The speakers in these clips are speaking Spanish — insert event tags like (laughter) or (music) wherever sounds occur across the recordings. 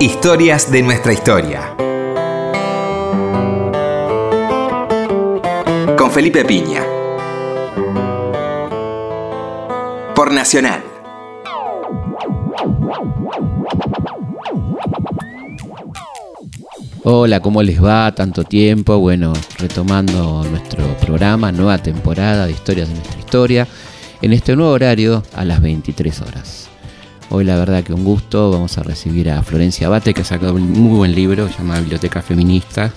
Historias de nuestra historia. Con Felipe Piña. Por Nacional. Hola, ¿cómo les va? Tanto tiempo. Bueno, retomando nuestro programa, nueva temporada de Historias de nuestra historia, en este nuevo horario a las 23 horas. Hoy la verdad que un gusto, vamos a recibir a Florencia Abate, que ha sacado un muy buen libro, se llama Biblioteca Feminista,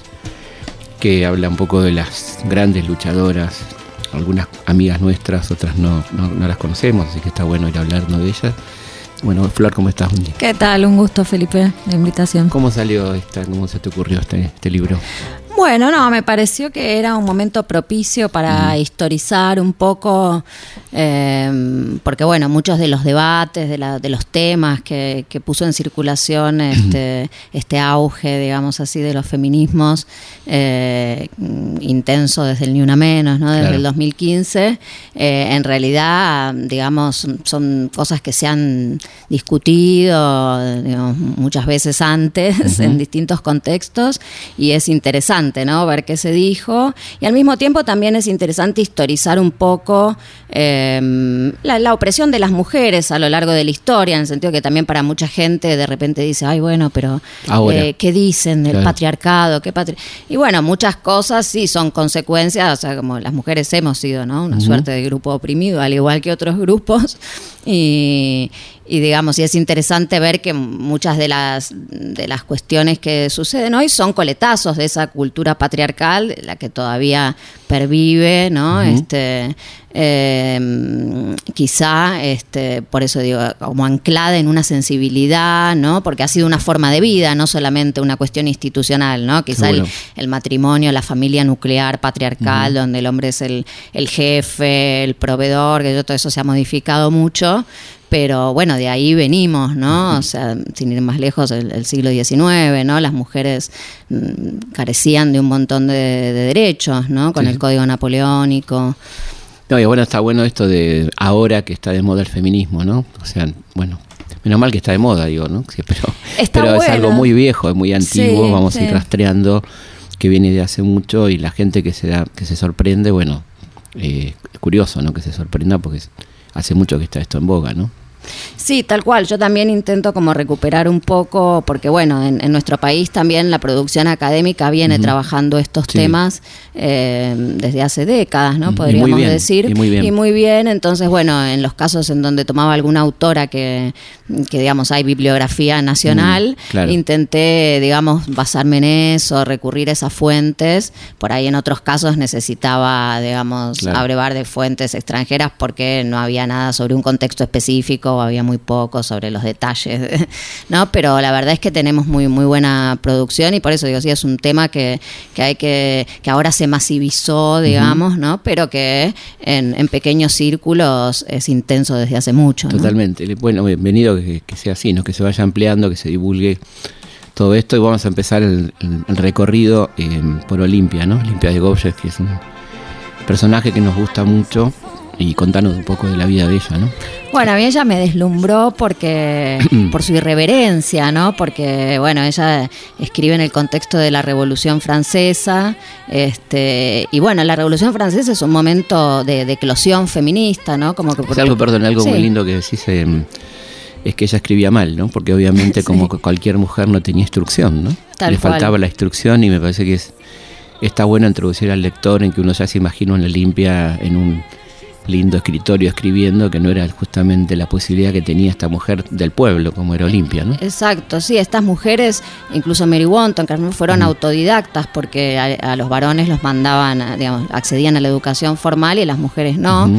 que habla un poco de las grandes luchadoras, algunas amigas nuestras, otras no, no, las conocemos, así que está bueno ir a hablarnos de ellas. Bueno, Flor, ¿cómo estás? ¿Qué tal? Un gusto, Felipe, la invitación. ¿Cómo salió esta, cómo se te ocurrió este, este libro? Bueno, no, me pareció que era un momento propicio para historizar un poco, eh, porque bueno, muchos de los debates, de, los temas que, puso en circulación (clears throat) este, este auge, digamos así, de los feminismos, eh, intenso desde el Ni Una Menos, ¿no? desde el 2015, eh, en realidad, digamos, son cosas que se han discutido muchas veces antes (laughs) en distintos contextos y es interesante ¿no? Ver qué se dijo. Y al mismo tiempo también es interesante historizar un poco em, la, opresión de las mujeres a lo largo de la historia, en el sentido que también para mucha gente de repente dice, ay, bueno, pero eh, ¿qué dicen del patriarcado? ¿Qué y bueno, muchas cosas sí son consecuencias, o sea, como las mujeres hemos sido, ¿no? Una suerte de grupo oprimido, al igual que otros grupos. (laughs) Y, y digamos, y es interesante ver que muchas de las, de las cuestiones que suceden hoy son coletazos de esa cultura patriarcal, la que todavía pervive, ¿no? este, em, quizá, este, por eso digo, como anclada en una sensibilidad, ¿no? Porque ha sido una forma de vida, no solamente una cuestión institucional, ¿no? Quizá el, matrimonio, la familia nuclear patriarcal, donde el hombre es el, el jefe, el proveedor, que todo eso se ha modificado mucho pero bueno, de ahí venimos, ¿no? O sea, sin ir más lejos, el, siglo XIX, ¿no? Las mujeres mm, carecían de un montón de, derechos, ¿no? Con el Código Napoleónico. No, y bueno, está bueno esto de ahora que está de moda el feminismo, ¿no? O sea, bueno, menos mal que está de moda, digo, ¿no? Sí, pero pero es algo muy viejo, es muy antiguo, vamos a ir rastreando que viene de hace mucho y la gente que se da, que se sorprende, bueno, eh, es curioso, ¿no? Que se sorprenda porque hace mucho que está esto en boga, ¿no? Sí, tal cual. Yo también intento como recuperar un poco, porque bueno, en, nuestro país también la producción académica viene trabajando estos temas eh, desde hace décadas, ¿no? Podríamos decir. Y muy, bien. y muy bien. Entonces, bueno, en los casos en donde tomaba alguna autora que, digamos, hay bibliografía nacional, intenté, digamos, basarme en eso, recurrir a esas fuentes. Por ahí en otros casos necesitaba, digamos, abrevar de fuentes extranjeras porque no había nada sobre un contexto específico había muy poco sobre los detalles, (laughs) ¿no? Pero la verdad es que tenemos muy, muy buena producción y por eso digo, sí, es un tema que, hay que, que ahora se masivizó, digamos, ¿no? Pero que en, pequeños círculos es intenso desde hace mucho. Totalmente. Bueno, bienvenido que, sea así, ¿no? Que se vaya ampliando, que se divulgue todo esto y vamos a empezar el, recorrido eh, por Olimpia, ¿no? Olimpia de Gobjes, que es un personaje que nos gusta mucho y contanos un poco de la vida de ella, ¿no? Bueno, a mí ella me deslumbró porque (clears throat) por su irreverencia, ¿no? Porque bueno, ella escribe en el contexto de la Revolución Francesa, este y bueno, la Revolución Francesa es un momento de, eclosión feminista, ¿no? Como que algo, perdón, algo muy lindo que decís eh, es que ella escribía mal, ¿no? Porque obviamente (laughs) como cualquier mujer no tenía instrucción, ¿no? Le faltaba la instrucción y me parece que es está bueno introducir al lector en que uno ya se imagina una limpia en un lindo escritorio escribiendo, que no era justamente la posibilidad que tenía esta mujer del pueblo, como era Olimpia, ¿no? Exacto, sí, estas mujeres, incluso Mary Wonton, que fueron autodidactas porque a, los varones los mandaban, digamos, accedían a la educación formal y a las mujeres no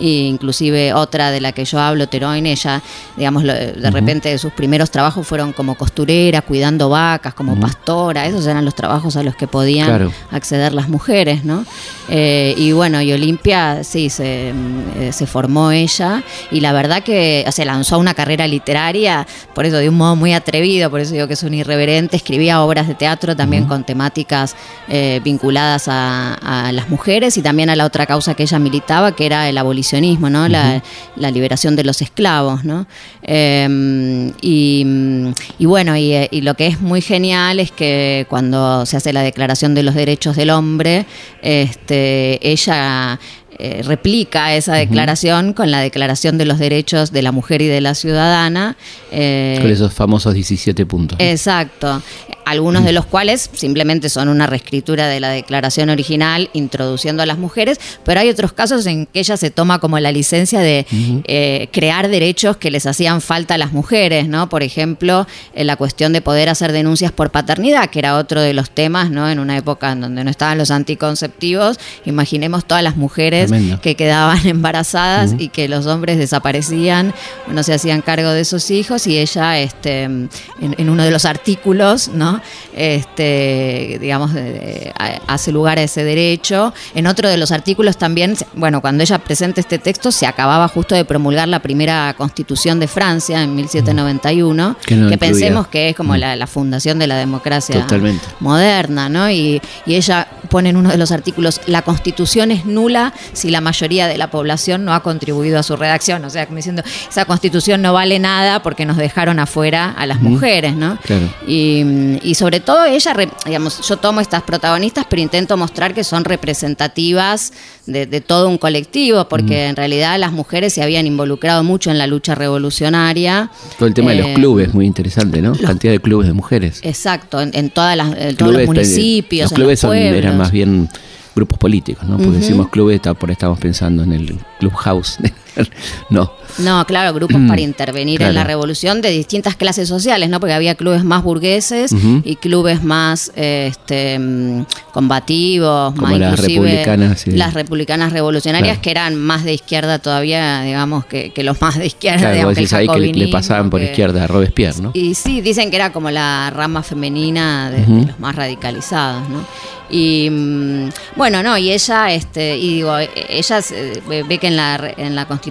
inclusive otra de la que yo hablo, Teroin, ella, digamos, de repente sus primeros trabajos fueron como costurera, cuidando vacas, como pastora, esos eran los trabajos a los que podían acceder las mujeres, ¿no? Eh, y bueno, y Olimpia, sí, se, eh, se, formó ella, y la verdad que se lanzó a una carrera literaria, por eso de un modo muy atrevido, por eso digo que es un irreverente, escribía obras de teatro también con temáticas eh, vinculadas a, a las mujeres y también a la otra causa que ella militaba, que era el abolicionismo abolicionismo, ¿no? la, liberación de los esclavos, ¿no? Em, y, bueno, y, lo que es muy genial es que cuando se hace la Declaración de los Derechos del Hombre, este, ella eh, replica esa declaración con la Declaración de los Derechos de la Mujer y de la Ciudadana. Eh, con esos famosos 17 puntos. Exacto algunos de los cuales simplemente son una reescritura de la declaración original introduciendo a las mujeres, pero hay otros casos en que ella se toma como la licencia de eh, crear derechos que les hacían falta a las mujeres, ¿no? Por ejemplo, en la cuestión de poder hacer denuncias por paternidad, que era otro de los temas, ¿no? En una época en donde no estaban los anticonceptivos, imaginemos todas las mujeres que quedaban (laughs) embarazadas y que los hombres desaparecían, no se hacían cargo de esos hijos y ella, este, en, en uno de los artículos, ¿no? Este, digamos, hace lugar a ese derecho. En otro de los artículos también, bueno, cuando ella presenta este texto, se acababa justo de promulgar la primera constitución de Francia en 1791, que, pensemos que es como mm. la, fundación de la democracia moderna, ¿no? Y, ella pone en uno de los artículos, la constitución es nula si la mayoría de la población no ha contribuido a su redacción. O sea, como diciendo, esa constitución no vale nada porque nos dejaron afuera a las mujeres, ¿no? Y, y sobre todo ella, digamos, yo tomo estas protagonistas, pero intento mostrar que son representativas de, todo un colectivo, porque en realidad las mujeres se habían involucrado mucho en la lucha revolucionaria. Todo el tema de los eh, clubes, muy interesante, ¿no? Cantidad de clubes de mujeres. Exacto, en, todas las, todos los municipios. Los clubes eran más bien grupos políticos, ¿no? Porque decimos clubes, por estamos pensando en el clubhouse. (laughs) no. No, claro, grupos para intervenir en la revolución de distintas clases sociales, ¿no? Porque había clubes más burgueses y clubes más este, combativos, más las republicanas, las republicanas revolucionarias que eran más de izquierda todavía, digamos, que, los más de izquierda. Claro, digamos, que, ahí que le pasaban por izquierda a Robespierre, ¿no? Y sí, dicen que era como la rama femenina de, de los más radicalizados, ¿no? Y mm, bueno, no, y ella, este, y digo, ella ve que en la, en la Constitución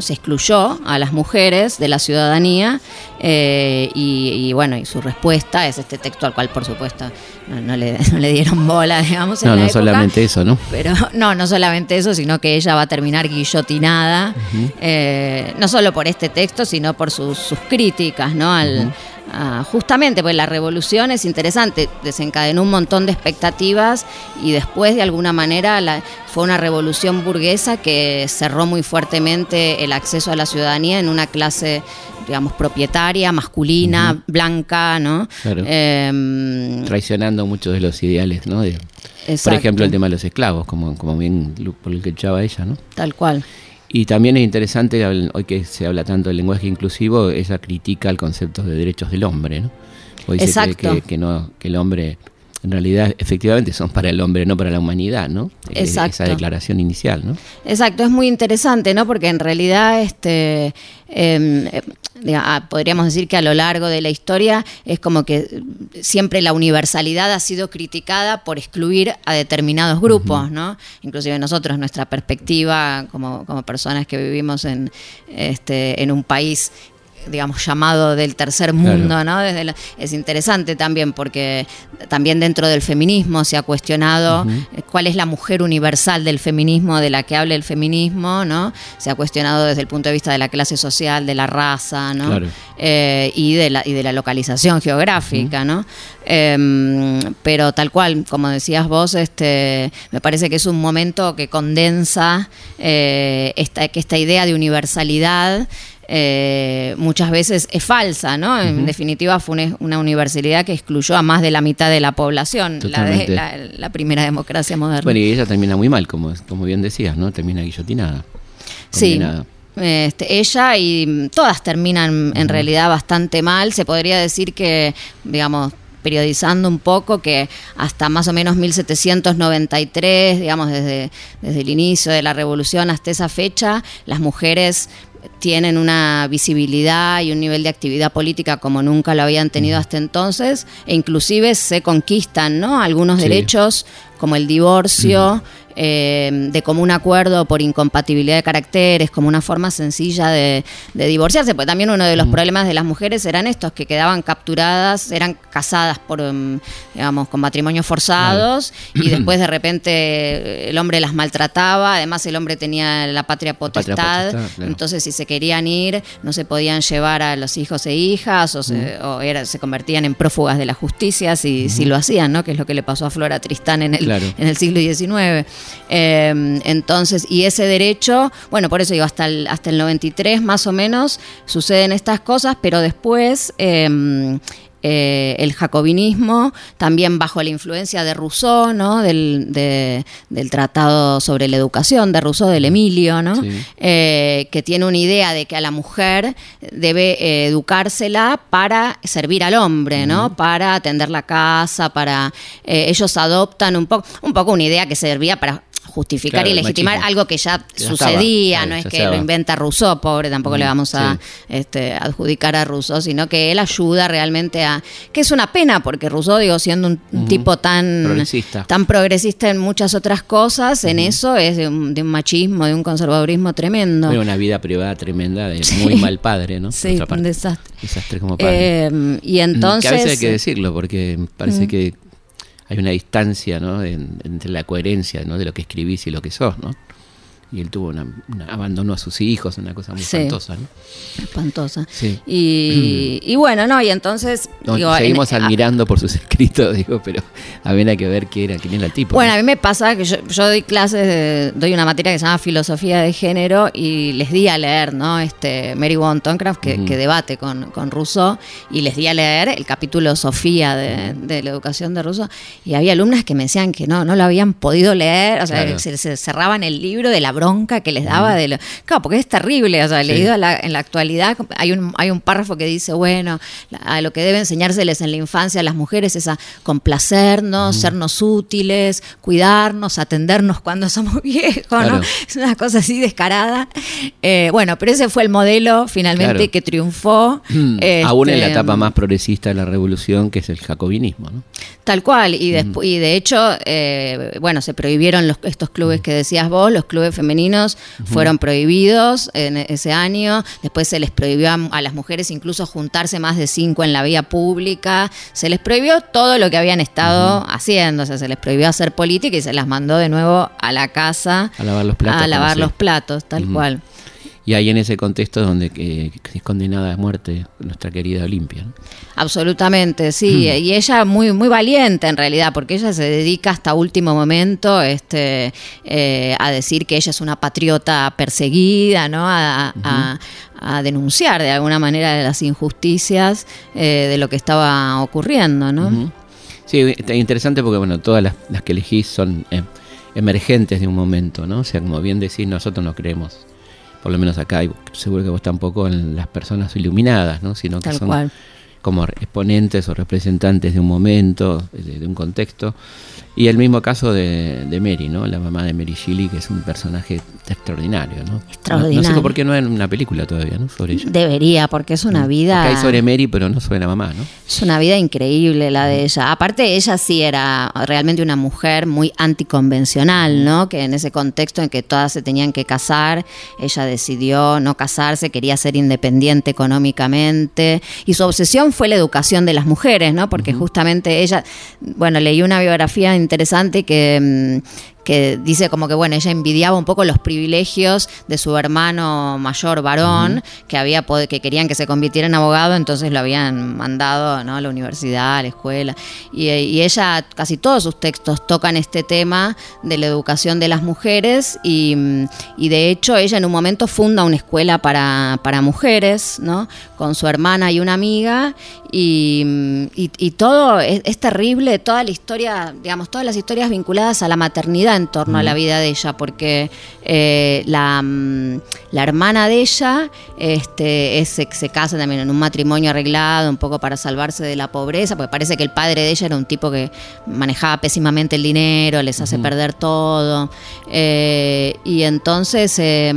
se excluyó a las mujeres de la ciudadanía eh, y, bueno, y su respuesta es este texto al cual por supuesto no, (laughs) le, dieron bola, digamos. no, no solamente eso, ¿no? Pero no, no solamente eso, sino que ella va a terminar guillotinada, eh, no solo por este texto, sino por sus, sus críticas, ¿no? Al, Ah, justamente, pues la revolución es interesante, desencadenó un montón de expectativas y después de alguna manera fue una revolución burguesa que cerró muy fuertemente el acceso a la ciudadanía en una clase digamos, propietaria, masculina, blanca, ¿no? Em, Traicionando muchos de los ideales, ¿no? por ejemplo, el tema de los esclavos, como, como bien por el que echaba ella, ¿no? Tal cual. Y también es interesante, hoy que se habla tanto del lenguaje inclusivo, esa crítica al concepto de derechos del hombre, ¿no? Hoy dice que, que, no, que el hombre en realidad efectivamente son para el hombre, no para la humanidad, ¿no? Exacto. Esa declaración inicial, ¿no? Exacto, es muy interesante, ¿no? Porque en realidad, este, em, eh, ah, podríamos decir que a lo largo de la historia es como que siempre la universalidad ha sido criticada por excluir a determinados grupos, ¿no? Inclusive nosotros, nuestra perspectiva como, como personas que vivimos en, este, en un país digamos, llamado del tercer mundo, ¿no? Desde es interesante también porque también dentro del feminismo se ha cuestionado eh, cuál es la mujer universal del feminismo, de la que habla el feminismo, ¿no? Se ha cuestionado desde el punto de vista de la clase social, de la raza, ¿no? Eh, y, de la, y de la localización geográfica, ¿no? Em, pero tal cual, como decías vos, este, me parece que es un momento que condensa eh, esta, que esta idea de universalidad eh, muchas veces es falsa, ¿no? En definitiva fue una, universidad que excluyó a más de la mitad de la población, la, primera democracia moderna. Bueno, y ella termina muy mal, como, como bien decías, ¿no? Termina guillotinada. Sí. Este, ella y todas terminan en realidad bastante mal. Se podría decir que, digamos, periodizando un poco que hasta más o menos 1793, digamos desde, desde el inicio de la revolución hasta esa fecha, las mujeres tienen una visibilidad y un nivel de actividad política como nunca lo habían tenido hasta entonces e inclusive se conquistan ¿no? algunos derechos como el divorcio, eh, de común acuerdo por incompatibilidad de caracteres, como una forma sencilla de, divorciarse, porque también uno de los problemas de las mujeres eran estos, que quedaban capturadas, eran casadas por, um, digamos, con matrimonios forzados y (clears throat) después de repente el hombre las maltrataba, además el hombre tenía la patria potestad, entonces si se querían ir no se podían llevar a los hijos e hijas o se, se convertían en prófugas de la justicia si, si lo hacían, ¿no? que es lo que le pasó a Flora Tristán en el, en el siglo XIX. Eh, entonces, y ese derecho, bueno, por eso digo, hasta el, hasta el 93 más o menos suceden estas cosas, pero después... Eh, eh, el jacobinismo, también bajo la influencia de Rousseau, ¿no? del, del Tratado sobre la Educación de Rousseau, del Emilio, ¿no? Eh, que tiene una idea de que a la mujer debe eh, educársela para servir al hombre, ¿no? para atender la casa, para... ellos adoptan un poco, un poco una idea que servía para justificar y legitimar algo que ya, sucedía, no es que lo inventa Rousseau, pobre, tampoco le vamos a este, adjudicar a Rousseau, sino que él ayuda realmente a... que es una pena, porque Rousseau, digo, siendo un tipo tan progresista. tan progresista en muchas otras cosas, en eso es de un, machismo, de un conservadurismo tremendo. Pero una vida privada tremenda de muy mal padre, ¿no? (laughs) Sí, un desastre. Desastre como padre. Eh, y entonces... Que a veces hay que decirlo, porque parece que hay una distancia ¿no? entre la coherencia ¿no? de lo que escribís y lo que sos, ¿no? Y él tuvo una, abandonó a sus hijos, una cosa muy espantosa, ¿no? Espantosa. Sí. Y, (clears throat) bueno, no, y entonces seguimos admirando por sus (laughs) escritos, digo, pero había que ver quién era, quién era el tipo. Bueno, a mí me pasa que yo, doy clases, doy una materia que se llama filosofía de género y les di a leer, ¿no? Este Mary Wollstonecraft que, que debate con, con Rousseau y les di a leer el capítulo Sofía de, la educación de Rousseau y había alumnas que me decían que no, no lo habían podido leer, o sea, que se, se cerraban el libro de la bronca que les daba de lo. Claro, porque es terrible, o sea, leído en la actualidad, hay un, hay un párrafo que dice, bueno, a lo que debe enseñárseles en la infancia a las mujeres es a complacernos, sernos útiles, cuidarnos, atendernos cuando somos (laughs) viejos, ¿no? Es una cosa así descarada. Eh, bueno, pero ese fue el modelo finalmente que triunfó. Aún en la este, etapa más progresista de la revolución, que es el jacobinismo, ¿no? Tal cual, y, y de hecho, eh, bueno, se prohibieron los, estos clubes que decías vos, los clubes femeninos femeninos fueron prohibidos en ese año. Después se les prohibió a, las mujeres incluso juntarse más de cinco en la vía pública. Se les prohibió todo lo que habían estado haciendo. O sea, se les prohibió hacer política y se las mandó de nuevo a la casa a lavar los platos. A lavar los platos, tal cual. Y ahí en ese contexto donde que, es condenada a muerte nuestra querida Olimpia. Absolutamente, sí. Mm. Y ella muy, muy valiente en realidad, porque ella se dedica hasta último momento este, eh, a decir que ella es una patriota perseguida, ¿no? A, denunciar de alguna manera las injusticias eh, de lo que estaba ocurriendo, ¿no? Sí, interesante porque bueno, todas las, que elegís son eh, emergentes de un momento, ¿no? O sea, como bien decís, nosotros no creemos por lo menos acá, y seguro que vos tampoco en las personas iluminadas, ¿no? sino que son como exponentes o representantes de un momento, de, un contexto. Y el mismo caso de, Mary, ¿no? La mamá de Mary Shelley, que es un personaje extraordinario, ¿no? Extraordinario. No, sé por qué no hay una película todavía, ¿no? Sobre ella. Debería, porque es una mm. vida... hay sobre Mary, pero no sobre la mamá, ¿no? Es una vida increíble la de ella. Aparte, ella sí era realmente una mujer muy anticonvencional, ¿no? Que en ese contexto en que todas se tenían que casar, ella decidió no casarse, quería ser independiente económicamente. Y su obsesión fue la educación de las mujeres, ¿no? Porque justamente ella, bueno, leí una biografía interesante que, mm, que dice como que, bueno, ella envidiaba un poco los privilegios de su hermano mayor varón, que, había que querían que se convirtiera en abogado, entonces lo habían mandado ¿no? a la universidad, a la escuela. Y, ella, casi todos sus textos tocan este tema de la educación de las mujeres y, de hecho ella en un momento funda una escuela para, mujeres, ¿no? Con su hermana y una amiga y, todo es, es terrible, toda la historia, digamos, todas las historias vinculadas a la maternidad en torno a la vida de ella, porque Eh, la, mm, la hermana de ella este, es- se, casa también en un matrimonio arreglado, un poco para salvarse de la pobreza, porque parece que el padre de ella era un tipo que manejaba pésimamente el dinero, les hace perder todo. Eh, y entonces, eh,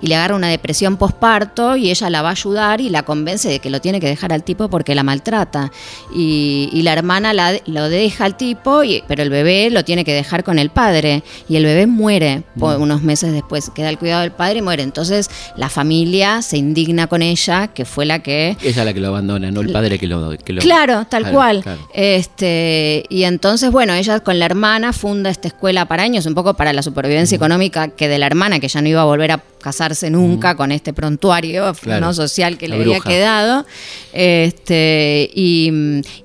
y le agarra una depresión posparto y ella la va a ayudar y la convence de que lo tiene que dejar al tipo porque la maltrata. Y, y la hermana la- lo deja al tipo, y, pero el bebé lo tiene que dejar con el padre. Y el bebé muere po- unos meses después, queda al cuidado del padre y muere. Entonces la familia se indigna con ella, que fue la que Ella la que lo abandona, no el padre que lo... que lo- Claro, tal Claro, cual. claro. Este, y entonces, bueno, ella con la hermana funda esta escuela para años, un poco para la supervivencia económica que de la hermana, que ya no iba a volver a casarse nunca con este prontuario Claro. no social que le había quedado. Este, y,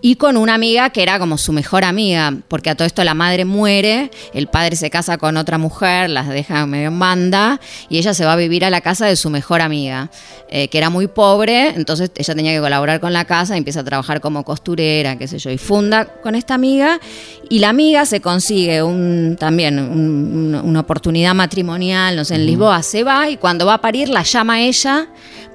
y con una amiga que era como su mejor amiga, porque a todo esto la madre muere, el padre se casa con otra mujer, las deja medio en banda, y ella se va a vivir a la casa de su mejor amiga, eh, que era muy pobre, entonces ella tenía que colaborar con la casa, y empieza a trabajar como costurera, qué sé yo, y funda con esta amiga, y la amiga se consigue un, también un- una, una oportunidad matrimonial, no sé, en Lisboa, se va, y cuando va a parir la llama ella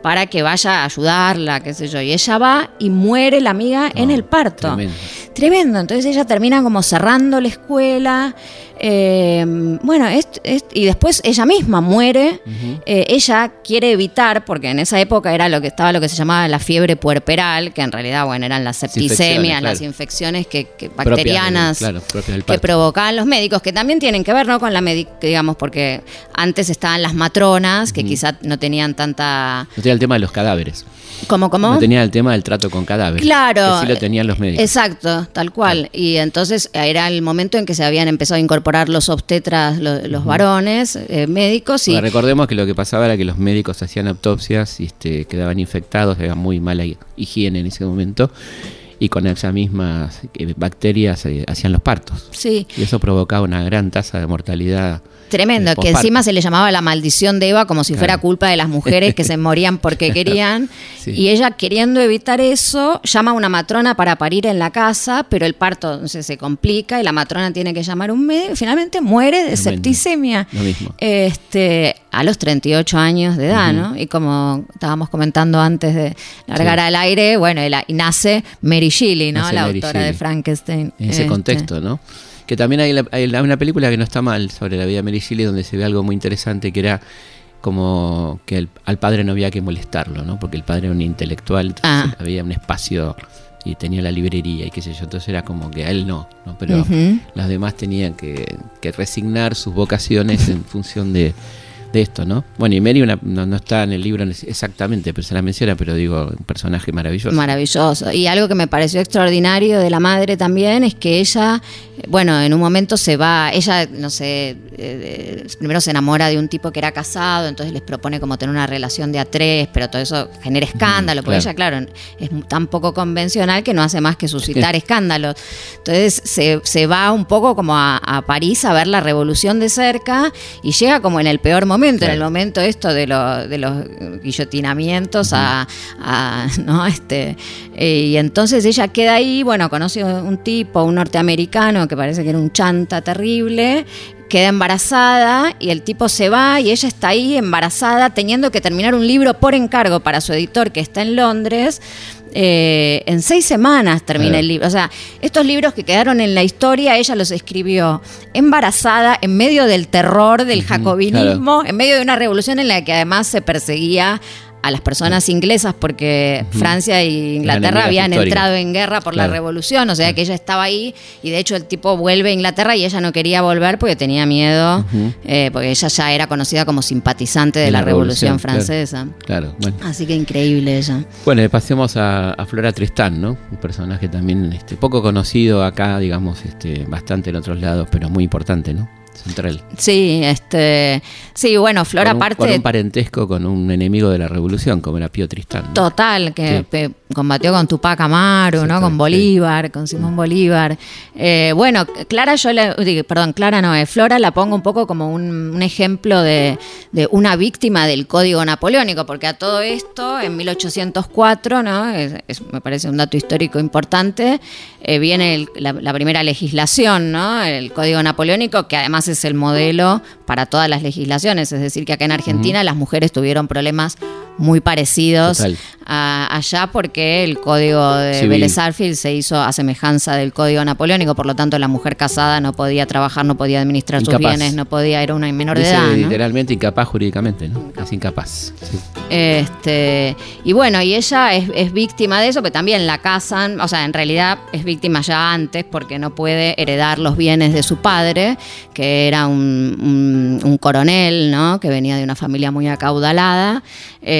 para que vaya a ayudarla, qué sé yo, y ella va y muere la amiga en el parto. tremendo. Tremendo. Entonces ella termina como cerrando la escuela. eh, bueno, es- es- y después ella misma muere. Eh, ella quiere evitar, porque en esa época era lo que estaba lo que se llamaba la fiebre puerperal, que en realidad, bueno, eran las infecciones, septicemias, claro. las infecciones que, que Propias del- bacterianas claro, propias del que provocaban los médicos, que también tienen que ver, ¿no? Con la médica, digamos, porque antes estaban las matronas, que quizá no tenían tanta. No el tema de los cadáveres. ¿Cómo, cómo? No tenía el tema del trato con cadáveres. Claro. Que sí lo tenían los médicos. Exacto, tal cual. Y entonces era el momento en que se habían empezado a incorporar los obstetras, lo- los, varones eh, médicos y recordemos que lo que pasaba era que los médicos hacían autopsias y este, quedaban infectados, había muy mala hi- higiene en ese momento, y con esas mismas eh, bacterias eh, hacían los partos. sí, Y eso provocaba una gran tasa de mortalidad. Tremendo, que encima se le llamaba la maldición de Eva como si fuera culpa de las mujeres que se (laughs) morían porque querían. Sí. Y ella queriendo evitar eso, llama a una matrona para parir en la casa, pero el parto entonces, se complica y la matrona tiene que llamar a un médico y finalmente muere de septicemia. Lo mismo. Este, a los 38 años de edad, ¿no? Y como estábamos comentando antes de largar Sí. al aire, bueno, y la- y nace Mary Shelley, ¿no? Nace la Mary autora de. Frankenstein. En ese Este, contexto, ¿no? Que también hay, la- hay la- una película que no está mal sobre la vida de Mary Shelley donde se ve algo muy interesante que era como que el- al padre no había que molestarlo, ¿no? Porque el padre era un intelectual, Ah. había un espacio y tenía la librería y qué sé yo, entonces era como que a él no, ¿no? Pero Ujú. las demás tenían que, que resignar sus vocaciones en función de, de esto, ¿no? Bueno, y Mary una- no, no está en el libro exactamente, pero se la menciona, pero digo, un personaje maravilloso. Maravilloso. Y algo que me pareció extraordinario de la madre también es que ella, eh, bueno, en un momento se va, ella, no sé, eh, primero se enamora de un tipo que era casado, entonces les propone como tener una relación de a tres, pero todo eso genera escándalo, porque claro. ella, claro, es tan poco convencional que no hace más que suscitar (laughs) escándalos. Entonces se, se va un poco como a, a París a ver la revolución de cerca y llega como en el peor momento, en el momento esto de, lo- de los guillotinamientos a, a- ¿no? este eh, y entonces ella queda ahí, bueno, conoce un tipo, un norteamericano que parece que era un chanta terrible, queda embarazada y el tipo se va y ella está ahí embarazada teniendo que terminar un libro por encargo para su editor que está en Londres. Eh, en seis semanas termina el libro. O sea, estos libros que quedaron en la historia, ella los escribió embarazada, en medio del terror del jacobinismo, en medio de una revolución en la que además se perseguía a las personas inglesas porque Francia e Inglaterra habían entrado en guerra por la revolución, o sea que ella estaba ahí y de hecho el tipo vuelve a Inglaterra y ella no quería volver porque tenía miedo, eh, porque ella ya era conocida como simpatizante de, la, revolución, francesa. Claro, bueno. Así que increíble ella. Bueno, pasemos a, a Flora Tristán, ¿no? Un personaje también este, poco conocido acá, digamos, este, bastante en otros lados, pero muy importante, ¿no? Central. Sí, este, sí, bueno, Flora con un, aparte con un parentesco con un enemigo de la revolución, como era Pío Tristán. ¿no? Total, que Sí. combatió con Tupac Amaru, ¿no? Con sí. Bolívar, con Simón Bolívar. Eh, bueno, Clara, yo digo, perdón, Clara no, eh, Flora la pongo un poco como un, un ejemplo de, de una víctima del código napoleónico, porque a todo esto, en 1804, ¿no? Es- es- me parece un dato histórico importante, eh, viene el- la, la primera legislación, ¿no? El código napoleónico, que además además es el modelo para todas las legislaciones. Es decir, que acá en Argentina las mujeres tuvieron problemas muy parecidos a, allá porque el código de Vélez se hizo a semejanza del código napoleónico, por lo tanto la mujer casada no podía trabajar, no podía administrar sus bienes, no podía, era una menor de edad. Literalmente incapaz jurídicamente, ¿no? Es incapaz. Este, y bueno, y ella es, víctima de eso, pero también la casan, o sea, en realidad es víctima ya antes porque no puede heredar los bienes de su padre, que era un, un coronel, ¿no? Que venía de una familia muy acaudalada.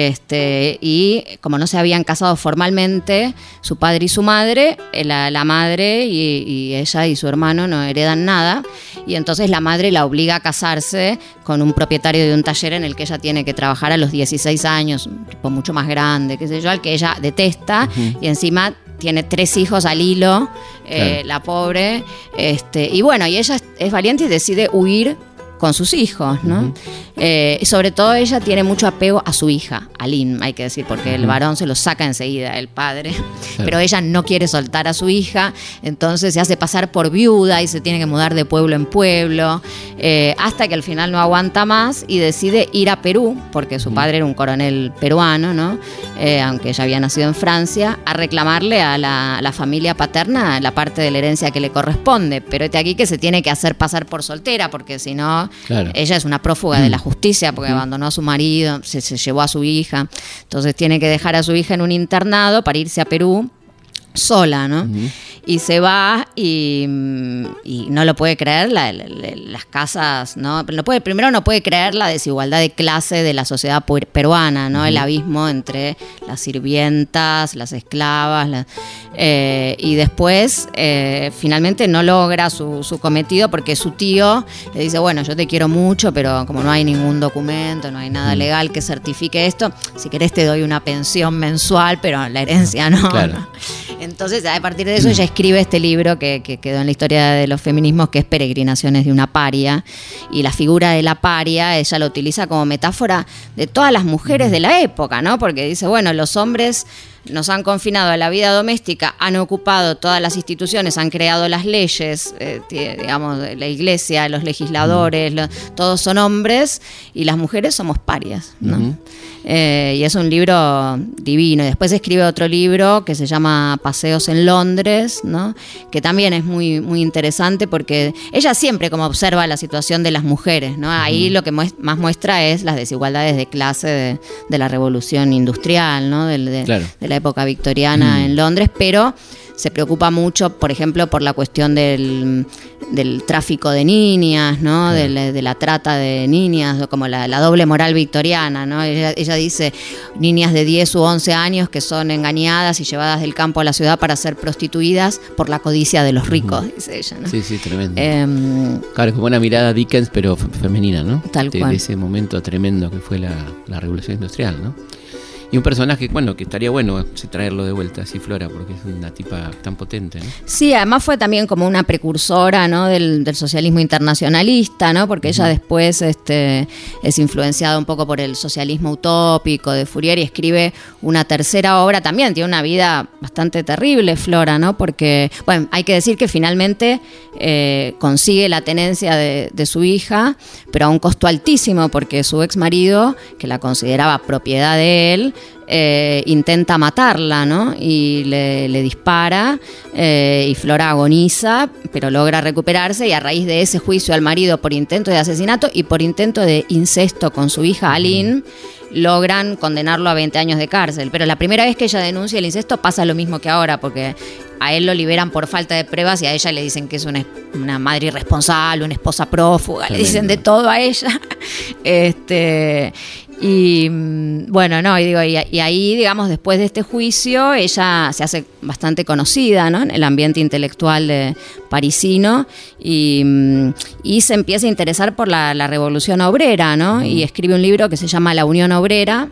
Este, y como no se habían casado formalmente, su padre y su madre, eh, la, madre y, ella y su hermano no heredan nada. Y entonces la madre la obliga a casarse con un propietario de un taller en el que ella tiene que trabajar a los 16 años, un tipo mucho más grande, qué sé yo, al que ella detesta. Y encima tiene tres hijos al hilo, eh, la pobre. Este, y bueno, y ella es valiente y decide huir con sus hijos, ¿no? Eh, sobre todo ella tiene mucho apego a su hija, a Lynn, hay que decir, porque el varón se lo saca enseguida, el padre, pero ella no quiere soltar a su hija, entonces se hace pasar por viuda y se tiene que mudar de pueblo en pueblo, eh, hasta que al final no aguanta más y decide ir a Perú, porque su padre era un coronel peruano, ¿no? Eh, aunque ella había nacido en Francia, a reclamarle a la, familia paterna la parte de la herencia que le corresponde, pero este aquí que se tiene que hacer pasar por soltera, porque si no ella es una prófuga de la mm. justicia porque mm. abandonó a su marido, se, llevó a su hija. Entonces tiene que dejar a su hija en un internado para irse a Perú sola, ¿no? Y se va y, no lo puede creer, las casas, ¿no? puede, primero no puede creer la desigualdad de clase de la sociedad peruana, ¿no? El abismo entre las sirvientas, las esclavas, eh, y después eh, finalmente no logra su, su, cometido porque su tío le dice, bueno, yo te quiero mucho, pero como no hay ningún documento, no hay nada legal que certifique esto, si querés te doy una pensión mensual, pero la herencia no. ¿no? (laughs) Entonces, a partir de eso, ella escribe este libro que, quedó en la historia de los feminismos, que es Peregrinaciones de una paria. Y la figura de la paria, ella la utiliza como metáfora de todas las mujeres de la época, ¿no? Porque dice, bueno, los hombres nos han confinado a la vida doméstica, han ocupado todas las instituciones, han creado las leyes, eh, digamos, la iglesia, los legisladores, todos son hombres y las mujeres somos parias, ¿no? Eh, y es un libro divino. Y después escribe otro libro que se llama Paseos en Londres, ¿no? que también es muy, muy interesante porque ella siempre como observa la situación de las mujeres. ¿no? Ahí lo que más muestra es las desigualdades de clase de, la revolución industrial, ¿no? de, de la época victoriana en Londres, pero se preocupa mucho, por ejemplo, por la cuestión del, tráfico de niñas, ¿no? De, la, trata de niñas, como la, doble moral victoriana, ¿no? Ella, dice niñas de 10 u 11 años que son engañadas y llevadas del campo a la ciudad para ser prostituidas por la codicia de los ricos, dice ella, ¿no? Sí, sí, tremendo. Em, claro, es como una mirada Dickens, pero femenina, ¿no? Tal cual. De ese momento tremendo que fue la, la revolución industrial, ¿no? Y un personaje, bueno, que estaría bueno traerlo de vuelta, así Flora, porque es una tipa tan potente. ¿no? Sí, además fue también como una precursora ¿no? del, socialismo internacionalista, ¿no? porque ella después este, es influenciada un poco por el socialismo utópico de Fourier y escribe una tercera obra también. Tiene una vida bastante terrible, Flora, ¿no? porque, bueno, hay que decir que finalmente eh, consigue la tenencia de, de su hija, pero a un costo altísimo, porque su ex marido, que la consideraba propiedad de él, eh, intenta matarla, ¿no? Y le, dispara eh, y Flora agoniza, pero logra recuperarse y a raíz de ese juicio al marido por intento de asesinato y por intento de incesto con su hija Aline, logran condenarlo a 20 años de cárcel. Pero la primera vez que ella denuncia el incesto pasa lo mismo que ahora, porque a él lo liberan por falta de pruebas y a ella le dicen que es una, madre irresponsable, una esposa prófuga, le dicen de todo a ella. (laughs) Este, y mm, bueno, no, y, digo, y, ahí, digamos, después de este juicio, ella se hace bastante conocida ¿no? en el ambiente intelectual de parisino y, mm, y se empieza a interesar por la, revolución obrera, ¿no? Y escribe un libro que se llama La Unión Obrera,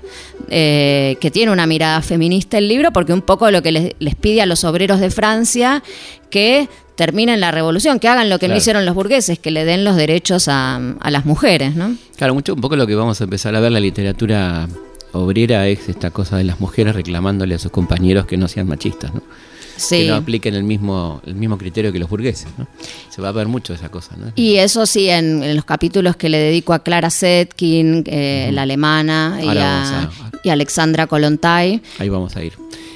eh, que tiene una mirada feminista el libro, porque un poco lo que les, les pide a los obreros de Francia que terminen la revolución, que hagan lo que no hicieron los burgueses, que le den los derechos a, las mujeres, ¿no? Claro, mucho, un poco lo que vamos a empezar a ver la literatura obrera es esta cosa de las mujeres reclamándole a sus compañeros que no sean machistas, ¿no? Sí. que no apliquen el mismo, el mismo criterio que los burgueses. ¿no? Se va a ver mucho esa cosa. ¿no? Y eso sí, en, en los capítulos que le dedico a Clara Zetkin, eh, la alemana, y Ahora a, vamos a- y a Alexandra Kolontai. Ahí vamos a ir.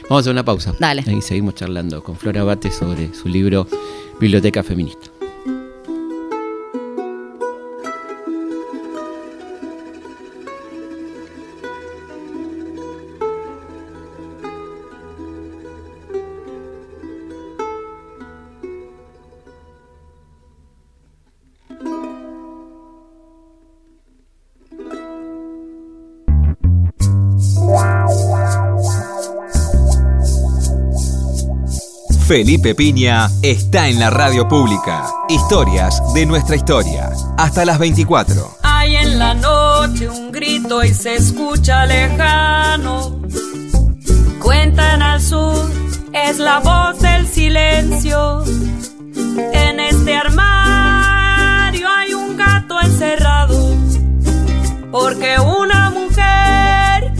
Vamos a hacer una pausa. Dale. Ahí seguimos charlando con Flora Abate sobre su libro Biblioteca Feminista. Felipe Piña está en la radio pública. Historias de nuestra historia. Hasta las 24. Hay en la noche un grito y se escucha lejano. Cuentan al sur, es la voz del silencio. En este armario hay un gato encerrado. Porque una mujer,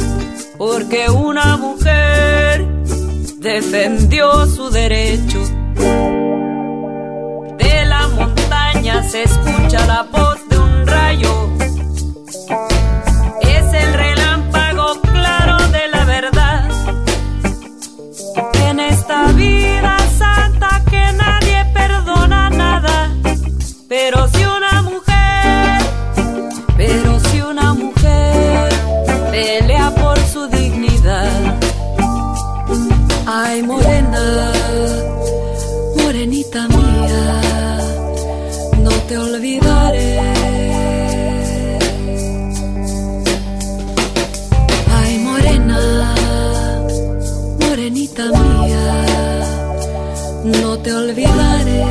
porque una mujer defendió su derecho. De la montaña se escucha la voz de un rayo. Morenita mía, no te olvidaré.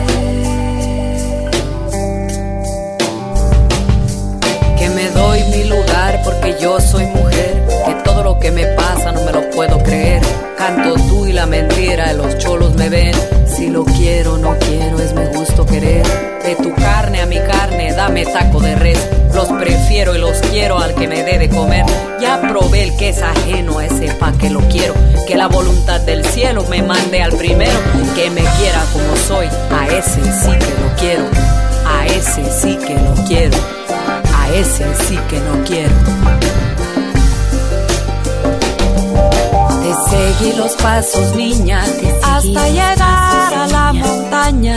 Que me doy mi lugar porque yo soy mujer, que todo lo que me pasa no me lo puedo creer. Canto tú y la mentira, los cholos me ven. Si lo quiero, no quiero, es mi querer. De tu carne a mi carne, dame taco de res. Los prefiero y los quiero al que me dé de comer. Ya probé el que es ajeno a ese pa' que lo quiero. Que la voluntad del cielo me mande al primero. Que me quiera como soy, a ese sí que lo quiero. A ese sí que lo quiero. A ese sí que no quiero. Te seguí los pasos, niña, hasta llegar a la montaña.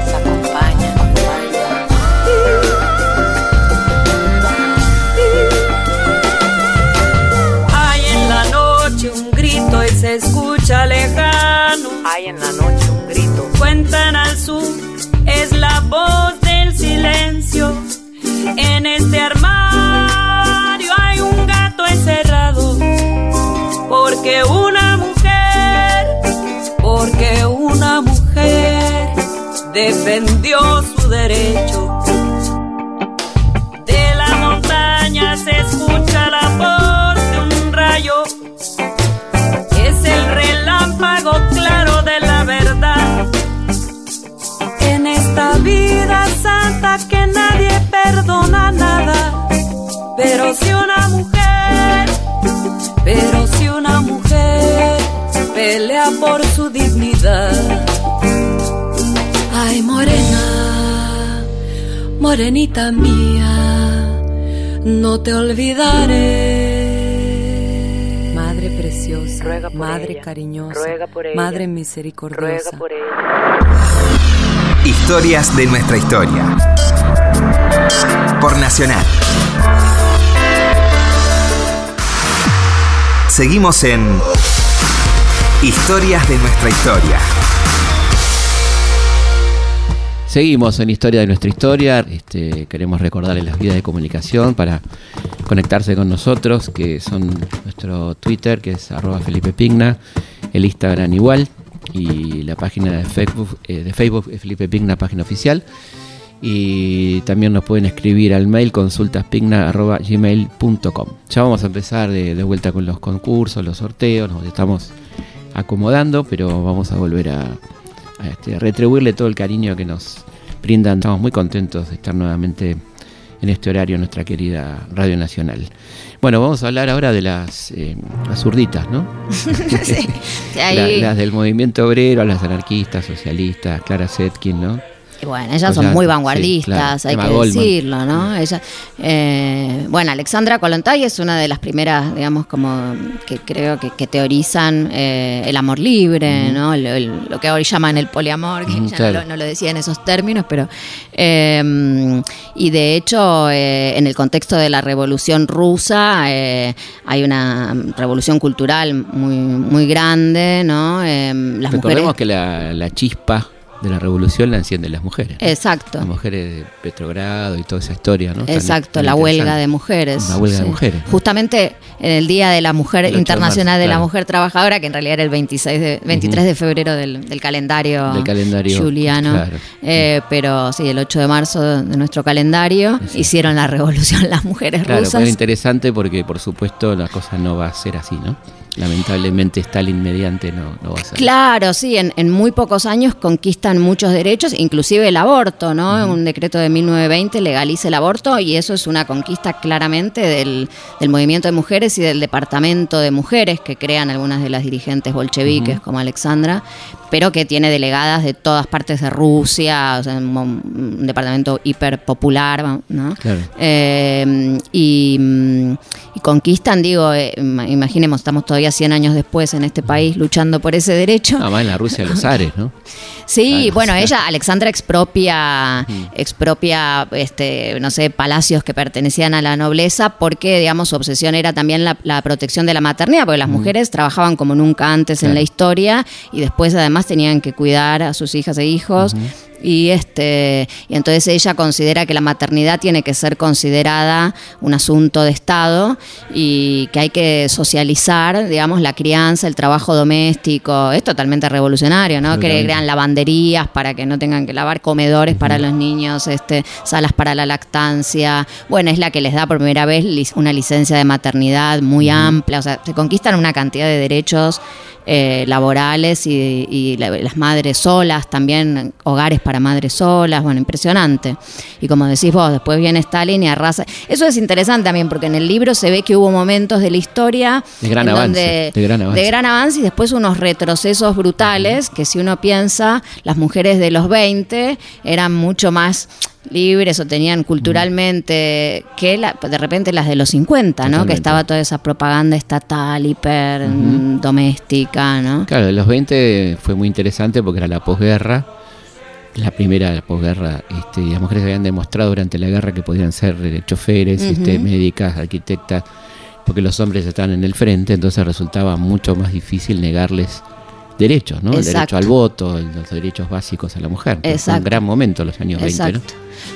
en la noche un grito, Cuentan al sur, es la voz del silencio. En este armario hay un gato encerrado. Porque una mujer, porque una mujer defendió su derecho. De la montaña se escucha la voz claro de la verdad. En esta vida santa que nadie perdona nada. Pero si una mujer, pero si una mujer pelea por su dignidad. Ay, morena, morenita mía, no te olvidaré. Madre preciosa, Ruega por madre ella, cariñosa, ruega por ella, madre misericordiosa. ruega por ella. Historias de nuestra historia. Por Nacional. Seguimos en Historias de nuestra historia. Seguimos en Historia de nuestra historia. Este, queremos recordarles las vías de comunicación para conectarse con nosotros, que son nuestro Twitter, que es arroba Felipe Pigna, el Instagram igual, y la página de Facebook, eh, de Facebook Felipe Pigna, página oficial. Y también nos pueden escribir al mail consultaspigna.gmail.com. Ya vamos a empezar de, vuelta con los concursos, los sorteos, nos estamos acomodando, pero vamos a volver a, este, retribuirle todo el cariño que nos brindan. Estamos muy contentos de estar nuevamente en este horario en nuestra querida Radio Nacional. Bueno, vamos a hablar ahora de las, eh, las zurditas, ¿no? (laughs) Sí, (laughs) La- ahí- las del movimiento obrero, las anarquistas, socialistas, Clara Zetkin, ¿no? Y Bueno, ellas O son sea, muy sí, vanguardistas, claro. hay Emma que Goldman. decirlo, ¿no? Ella, eh, bueno, Alexandra Kollontai es una de las primeras, digamos, como que creo que, que teorizan eh, el amor libre, ¿no? El- el- lo que hoy llaman el poliamor, que claro. no, lo, no lo decía en esos términos, pero... eh, y de hecho, eh, en el contexto de la revolución rusa, eh, hay una revolución cultural muy, muy grande, ¿no? Las Recordemos mujeres... que la, la chispa de la revolución la encienden las mujeres. ¿no? Exacto. Las mujeres de Petrogrado y toda esa historia, ¿no? Exacto, tan la huelga de mujeres. La huelga de mujeres. Justamente en el Día de la Mujer El 8 de Internacional marzo, de la claro. Mujer Trabajadora, que en realidad era el 26 de, 23 de febrero del, del calendario, Del calendario, juliano. claro. Eh, pero sí, el 8 de marzo de nuestro calendario hicieron la revolución las mujeres Claro, rusas. fue interesante porque por supuesto la cosa no va a ser así, ¿no? Lamentablemente Stalin mediante no, no va a ser. Claro, sí, en, en muy pocos años conquistan muchos derechos, inclusive el aborto, ¿no? Un decreto de 1920 legaliza el aborto y eso es una conquista claramente del, del movimiento de mujeres y del departamento de mujeres que crean algunas de las dirigentes bolcheviques como Alexandra, pero que tiene delegadas de todas partes de Rusia, o sea, un, un departamento hiperpopular, ¿no? Claro. Eh, y, mm, y conquistan, digo, eh, ima- imaginemos, estamos todavía 100 años después en este país luchando por ese derecho. Nada más en la Rusia los ares, ¿no? (laughs) Sí, bueno, ella, Alexandra expropia, expropia, este, no sé, palacios que pertenecían a la nobleza porque, digamos, su obsesión era también la, la protección de la maternidad, porque las mujeres trabajaban como nunca antes en la historia y después además tenían que cuidar a sus hijas e hijos. Y este, y entonces ella considera que la maternidad tiene que ser considerada un asunto de Estado y que hay que socializar, digamos, la crianza, el trabajo doméstico. Es totalmente revolucionario, ¿no? Que crean lavanderías para que no tengan que lavar comedores para los niños, este, salas para la lactancia. Bueno, es la que les da por primera vez una licencia de maternidad muy amplia. O sea, se conquistan una cantidad de derechos eh, laborales y, y la- las madres solas, también hogares para madres solas, bueno, impresionante. Y como decís vos, después viene Stalin y arrasa. Eso es interesante también, porque en el libro se ve que hubo momentos de la historia De gran en avance, donde- de gran avance. de gran avance y después unos retrocesos brutales que si uno piensa, las mujeres de los 20 eran mucho más libres o tenían culturalmente que la- de repente las de los 50, ¿no? Que estaba toda esa propaganda estatal, hiper doméstica, ¿no? Claro, en los 20 fue muy interesante porque era la posguerra. La primera la posguerra, este, las mujeres habían demostrado durante la guerra que podían ser eh, choferes, este, médicas, arquitectas, porque los hombres estaban en el frente, entonces resultaba mucho más difícil negarles derechos, ¿no? El derecho Exacto. al voto, los derechos básicos a la mujer. Fue un Exacto. gran momento los años 20, ¿no?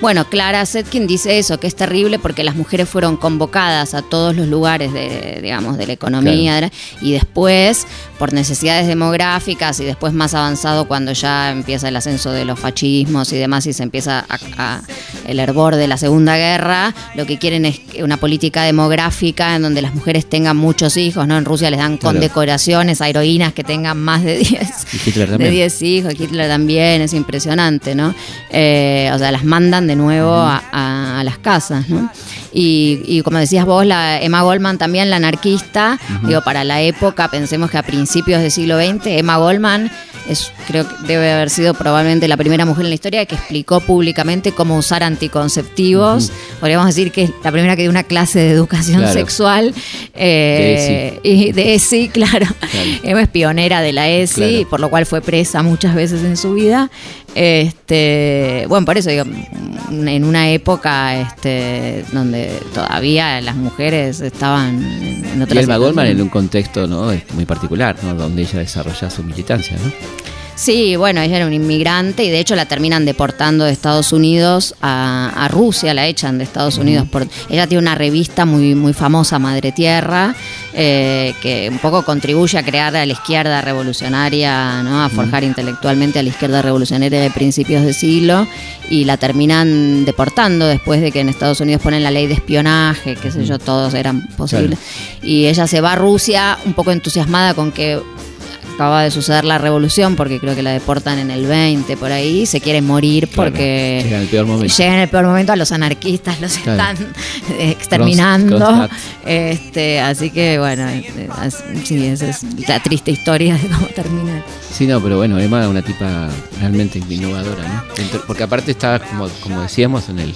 Bueno, Clara Zetkin dice eso, que es terrible porque las mujeres fueron convocadas a todos los lugares de, digamos, de la economía y después, por necesidades demográficas y después más avanzado cuando ya empieza el ascenso de los fascismos y demás y se empieza a- a- el hervor de la Segunda Guerra, lo que quieren es una política demográfica en donde las mujeres tengan muchos hijos, ¿no? En Rusia les dan condecoraciones a heroínas que tengan más de 10 Y Hitler de también. 10 hijos, Hitler también, es impresionante, ¿no? Eh, o sea, las mandan de nuevo a, a- a las casas, ¿no? Y, y como decías vos, la Emma Goldman también, la anarquista, digo, para la época, pensemos que a principios del siglo XX, Emma Goldman es, creo que debe haber sido probablemente la primera mujer en la historia que explicó públicamente cómo usar anticonceptivos. Podríamos decir que es la primera que dio una clase de educación Claro. sexual. eh, y de ESI, claro. Emma es pionera de la ESI, Claro. por lo cual fue presa muchas veces en su vida. Este, bueno, por eso digo, en una época este, donde todavía las mujeres estaban en en Y Elma Goldman en un contexto ¿no? Es muy particular, ¿no? donde ella desarrolla su militancia. ¿no? Sí, bueno, ella era un inmigrante y de hecho la terminan deportando de Estados Unidos a, a Rusia, la echan de Estados Unidos. Por, ella tiene una revista muy, muy famosa, Madre Tierra, eh, que un poco contribuye a crear a la izquierda revolucionaria, ¿no? a forjar intelectualmente a la izquierda revolucionaria de principios de siglo y la terminan deportando después de que en Estados Unidos ponen la ley de espionaje, qué sé yo, todos eran posibles. Y ella se va a Rusia un poco entusiasmada con que acaba de suceder la revolución, porque creo que la deportan en el 20 por ahí, se quiere morir Claro, porque llega en el peor momento. llega en el peor momento a los anarquistas, los Claro. están exterminando. Este, así que bueno, sí, esa es la triste historia de cómo termina. Sí, no, pero bueno, Emma es una tipa realmente innovadora, ¿no? Porque aparte está, como, como decíamos, en el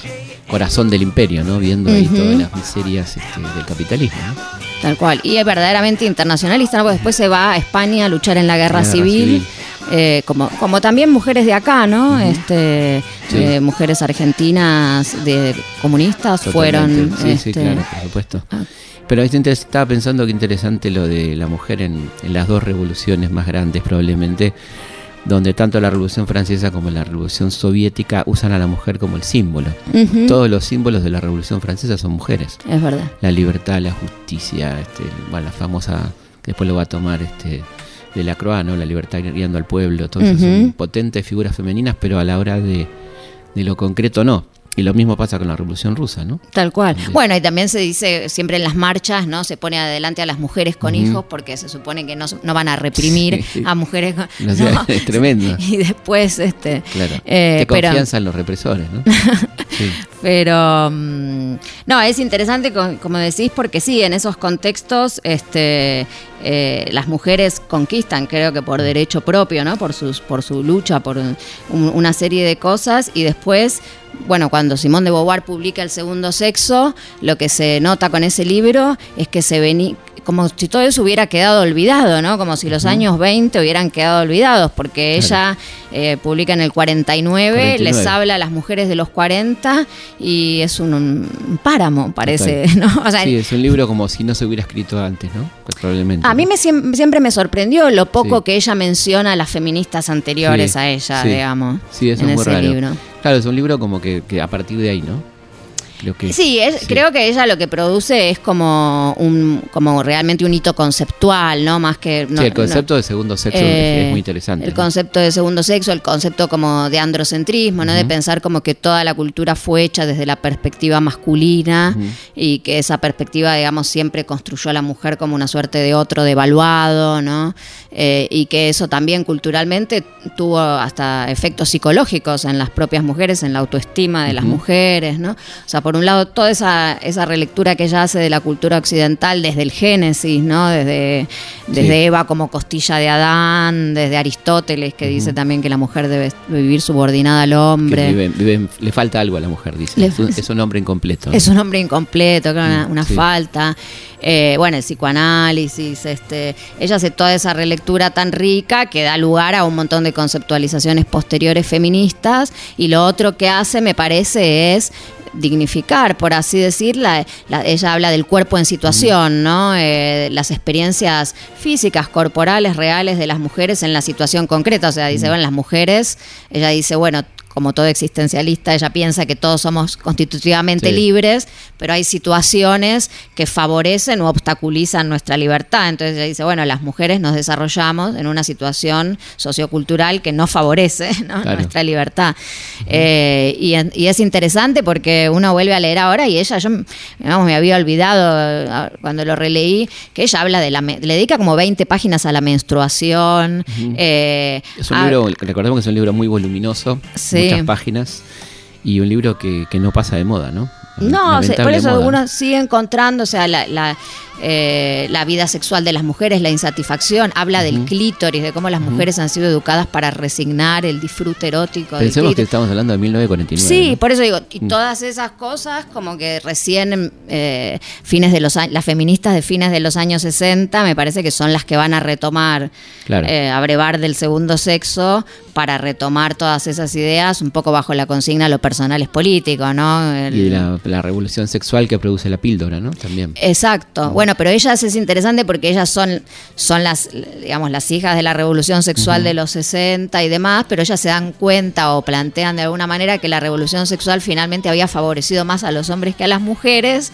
corazón del imperio, ¿no? Viendo ahí todas las miserias este, del capitalismo, ¿no? Tal cual. Y es verdaderamente internacionalista, ¿no? porque después se va a España a luchar en la guerra, La guerra civil. civil. eh, como, como también mujeres de acá, ¿no? este, Sí. eh, mujeres argentinas de comunistas fueron. Totalmente. Sí, sí, este, claro, por supuesto. ah. Pero es inter- estaba pensando que interesante lo de la mujer en, en las dos revoluciones más grandes, probablemente, donde tanto la Revolución Francesa como la Revolución Soviética usan a la mujer como el símbolo. Todos los símbolos de la Revolución Francesa son mujeres. Es verdad. La libertad, la justicia, este, bueno, la famosa, que después lo va a tomar este de la Croix, ¿no? La libertad guiando al pueblo, todo eso son potentes figuras femeninas, pero a la hora de, de lo concreto no. Y lo mismo pasa con la Revolución Rusa, ¿no? Tal cual. Bueno, y también se dice siempre en las marchas, ¿no? Se pone adelante a las mujeres con hijos porque se supone que no, no van a reprimir Sí, a mujeres con. (laughs) (laughs) No es tremendo. (laughs) Y después, este. Claro. eh, Qué pero- confianza en los represores, ¿no? Sí. Pero mm, no, es interesante co- como decís porque sí, en esos contextos este, eh, las mujeres conquistan, creo que por derecho propio, ¿no? Por sus, por su lucha, por un- una serie de cosas y después, bueno, cuando Simón de Beauvoir publica El segundo sexo, lo que se nota con ese libro es que se venía como si todo eso hubiera quedado olvidado, ¿no? Como si los años 20 hubieran quedado olvidados, porque ella eh, publica en el 49, 49. les habla a las mujeres de los 40 y es un, un páramo, parece, Total. (laughs) ¿no? O sea, Sí, es un libro como si no se hubiera escrito antes, ¿no? Pues probablemente. a mí me, siem- siempre me sorprendió lo poco Sí. que ella menciona a las feministas anteriores Sí, a ella, digamos, Sí, eso en es muy ese raro. libro. Claro, es un libro como que, que a partir de ahí, ¿no? Creo que. Sí, es- sí. creo que ella lo que produce es como un como realmente un hito conceptual, ¿no? Más que no- sí, el no- concepto de segundo sexo Eh, es muy interesante. El ¿no? concepto de segundo sexo, el concepto como de androcentrismo, ¿no? De pensar como que toda la cultura fue hecha desde la perspectiva masculina y que esa perspectiva, digamos, siempre construyó a la mujer como una suerte de otro devaluado, ¿no? Eh, y que eso también culturalmente tuvo hasta efectos psicológicos en las propias mujeres, en la autoestima de las mujeres, ¿no? O sea, por un lado, toda esa, esa relectura que ella hace de la cultura occidental desde el Génesis, ¿no? Desde, desde Sí. Eva como costilla de Adán, desde Aristóteles, que dice también que la mujer debe vivir subordinada al hombre. vive- vive- le falta algo a la mujer, dice. Le- es, un, es un hombre incompleto. Es un hombre incompleto, claro, una, Mm, una sí. falta. Eh, bueno, el psicoanálisis, este, ella hace toda esa relectura tan rica que da lugar a un montón de conceptualizaciones posteriores feministas y lo otro que hace, me parece, es dignificar, por así decir, la- la- ella habla del cuerpo en situación, ¿no? Eh, las experiencias físicas, corporales, reales de las mujeres en la situación concreta. O sea, dice, bueno, las mujeres, ella dice, bueno, como todo existencialista, ella piensa que todos somos constitutivamente Sí. libres, pero hay situaciones que favorecen o obstaculizan nuestra libertad. Entonces ella dice, bueno, las mujeres nos desarrollamos en una situación sociocultural que no favorece (laughs) ¿no? Claro. nuestra libertad. Eh, y, es interesante porque uno vuelve a leer ahora y ella, yo digamos, me había olvidado eh, cuando lo releí, que ella habla de la, le dedica como 20 páginas a la menstruación. eh, Es un a- libro, recordemos que es un libro muy voluminoso, Sí. Muchas páginas, y un libro que, que no pasa de moda, ¿no? No, se- por eso moda. uno sigue encontrando, o sea, la, la, eh, la vida sexual de las mujeres, la insatisfacción, habla del clítoris, de cómo las mujeres han sido educadas para resignar el disfrute erótico. Pensemos que estamos hablando de 1949. Sí, ¿no? por eso digo, y todas esas cosas como que recién eh, fines de los años, las feministas de fines de los años 60 me parece que son las que van a retomar, Claro. eh, a brevar del segundo sexo para retomar todas esas ideas un poco bajo la consigna lo personal es político, ¿no? El- Y la, la revolución sexual que produce la píldora, ¿no? También. Exacto. Bueno, bueno, pero ellas es interesante porque ellas son, son las, digamos, las hijas de la revolución sexual de los 60 y demás, pero ellas se dan cuenta o plantean de alguna manera que la revolución sexual finalmente había favorecido más a los hombres que a las mujeres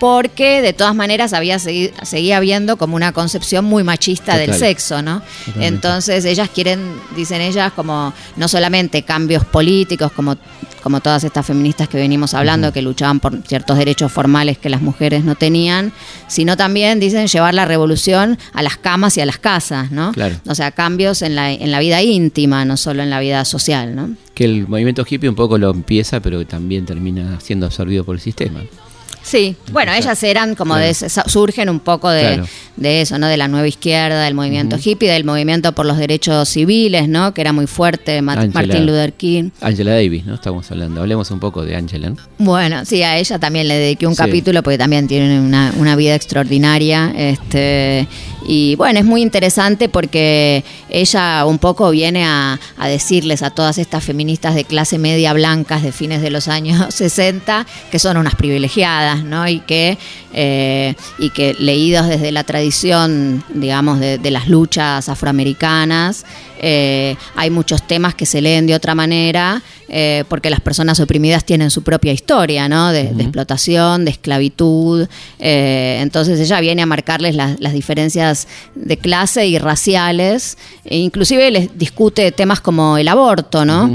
porque de todas maneras había segui- seguía habiendo como una concepción muy machista del sexo, ¿no? Totalmente. Entonces ellas quieren, dicen ellas, como no solamente cambios políticos, como, como todas estas feministas que venimos hablando, que luchaban por ciertos derechos formales que las mujeres no tenían, sino también, dicen, llevar la revolución a las camas y a las casas, ¿no? Claro. O sea, cambios en la, en la vida íntima, no solo en la vida social, ¿no? Que el movimiento hippie un poco lo empieza, pero también termina siendo absorbido por el sistema. Sí, bueno, ellas eran como de, surgen un poco de, Claro. de eso, ¿no? De la nueva izquierda, del movimiento hippie, del movimiento por los derechos civiles, ¿no? Que era muy fuerte, Ma- Angela. Martin Luther King. Angela Davis, ¿no? Estamos hablando. Hablemos un poco de Angela, ¿no? Bueno, sí, a ella también le dediqué un Sí. capítulo porque también tiene una, una vida extraordinaria. Este, y bueno, es muy interesante porque ella un poco viene a, decirles a todas estas feministas de clase media blancas de fines de los años (laughs) 60 que son unas privilegiadas, ¿no? Y que, eh, y que leídos desde la tradición, digamos, de las luchas afroamericanas, eh, hay muchos temas que se leen de otra manera eh, porque las personas oprimidas tienen su propia historia, ¿no? De, de explotación, de esclavitud. eh, entonces ella viene a marcarles las, las diferencias de clase y raciales. E inclusive les discute temas como el aborto, ¿no?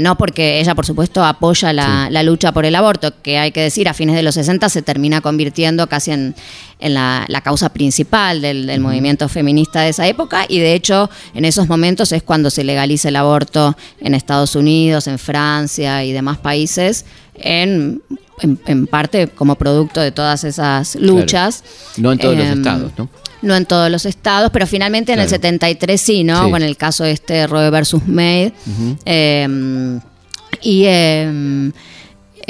No porque ella, por supuesto, apoya la, la lucha por el aborto, que hay que decir, a fines de los 60 se termina convirtiendo casi en, en la, la causa principal del, del movimiento feminista de esa época y de hecho en esos momentos es cuando se legaliza el aborto en Estados Unidos, en Francia y demás países, en, en, en parte como producto de todas esas luchas. No en todos los Em, estados, ¿no? No en todos los estados, pero finalmente en el Claro. 73 sí, ¿no? Sí. Con el caso este Roe versus May. Eh, y eh,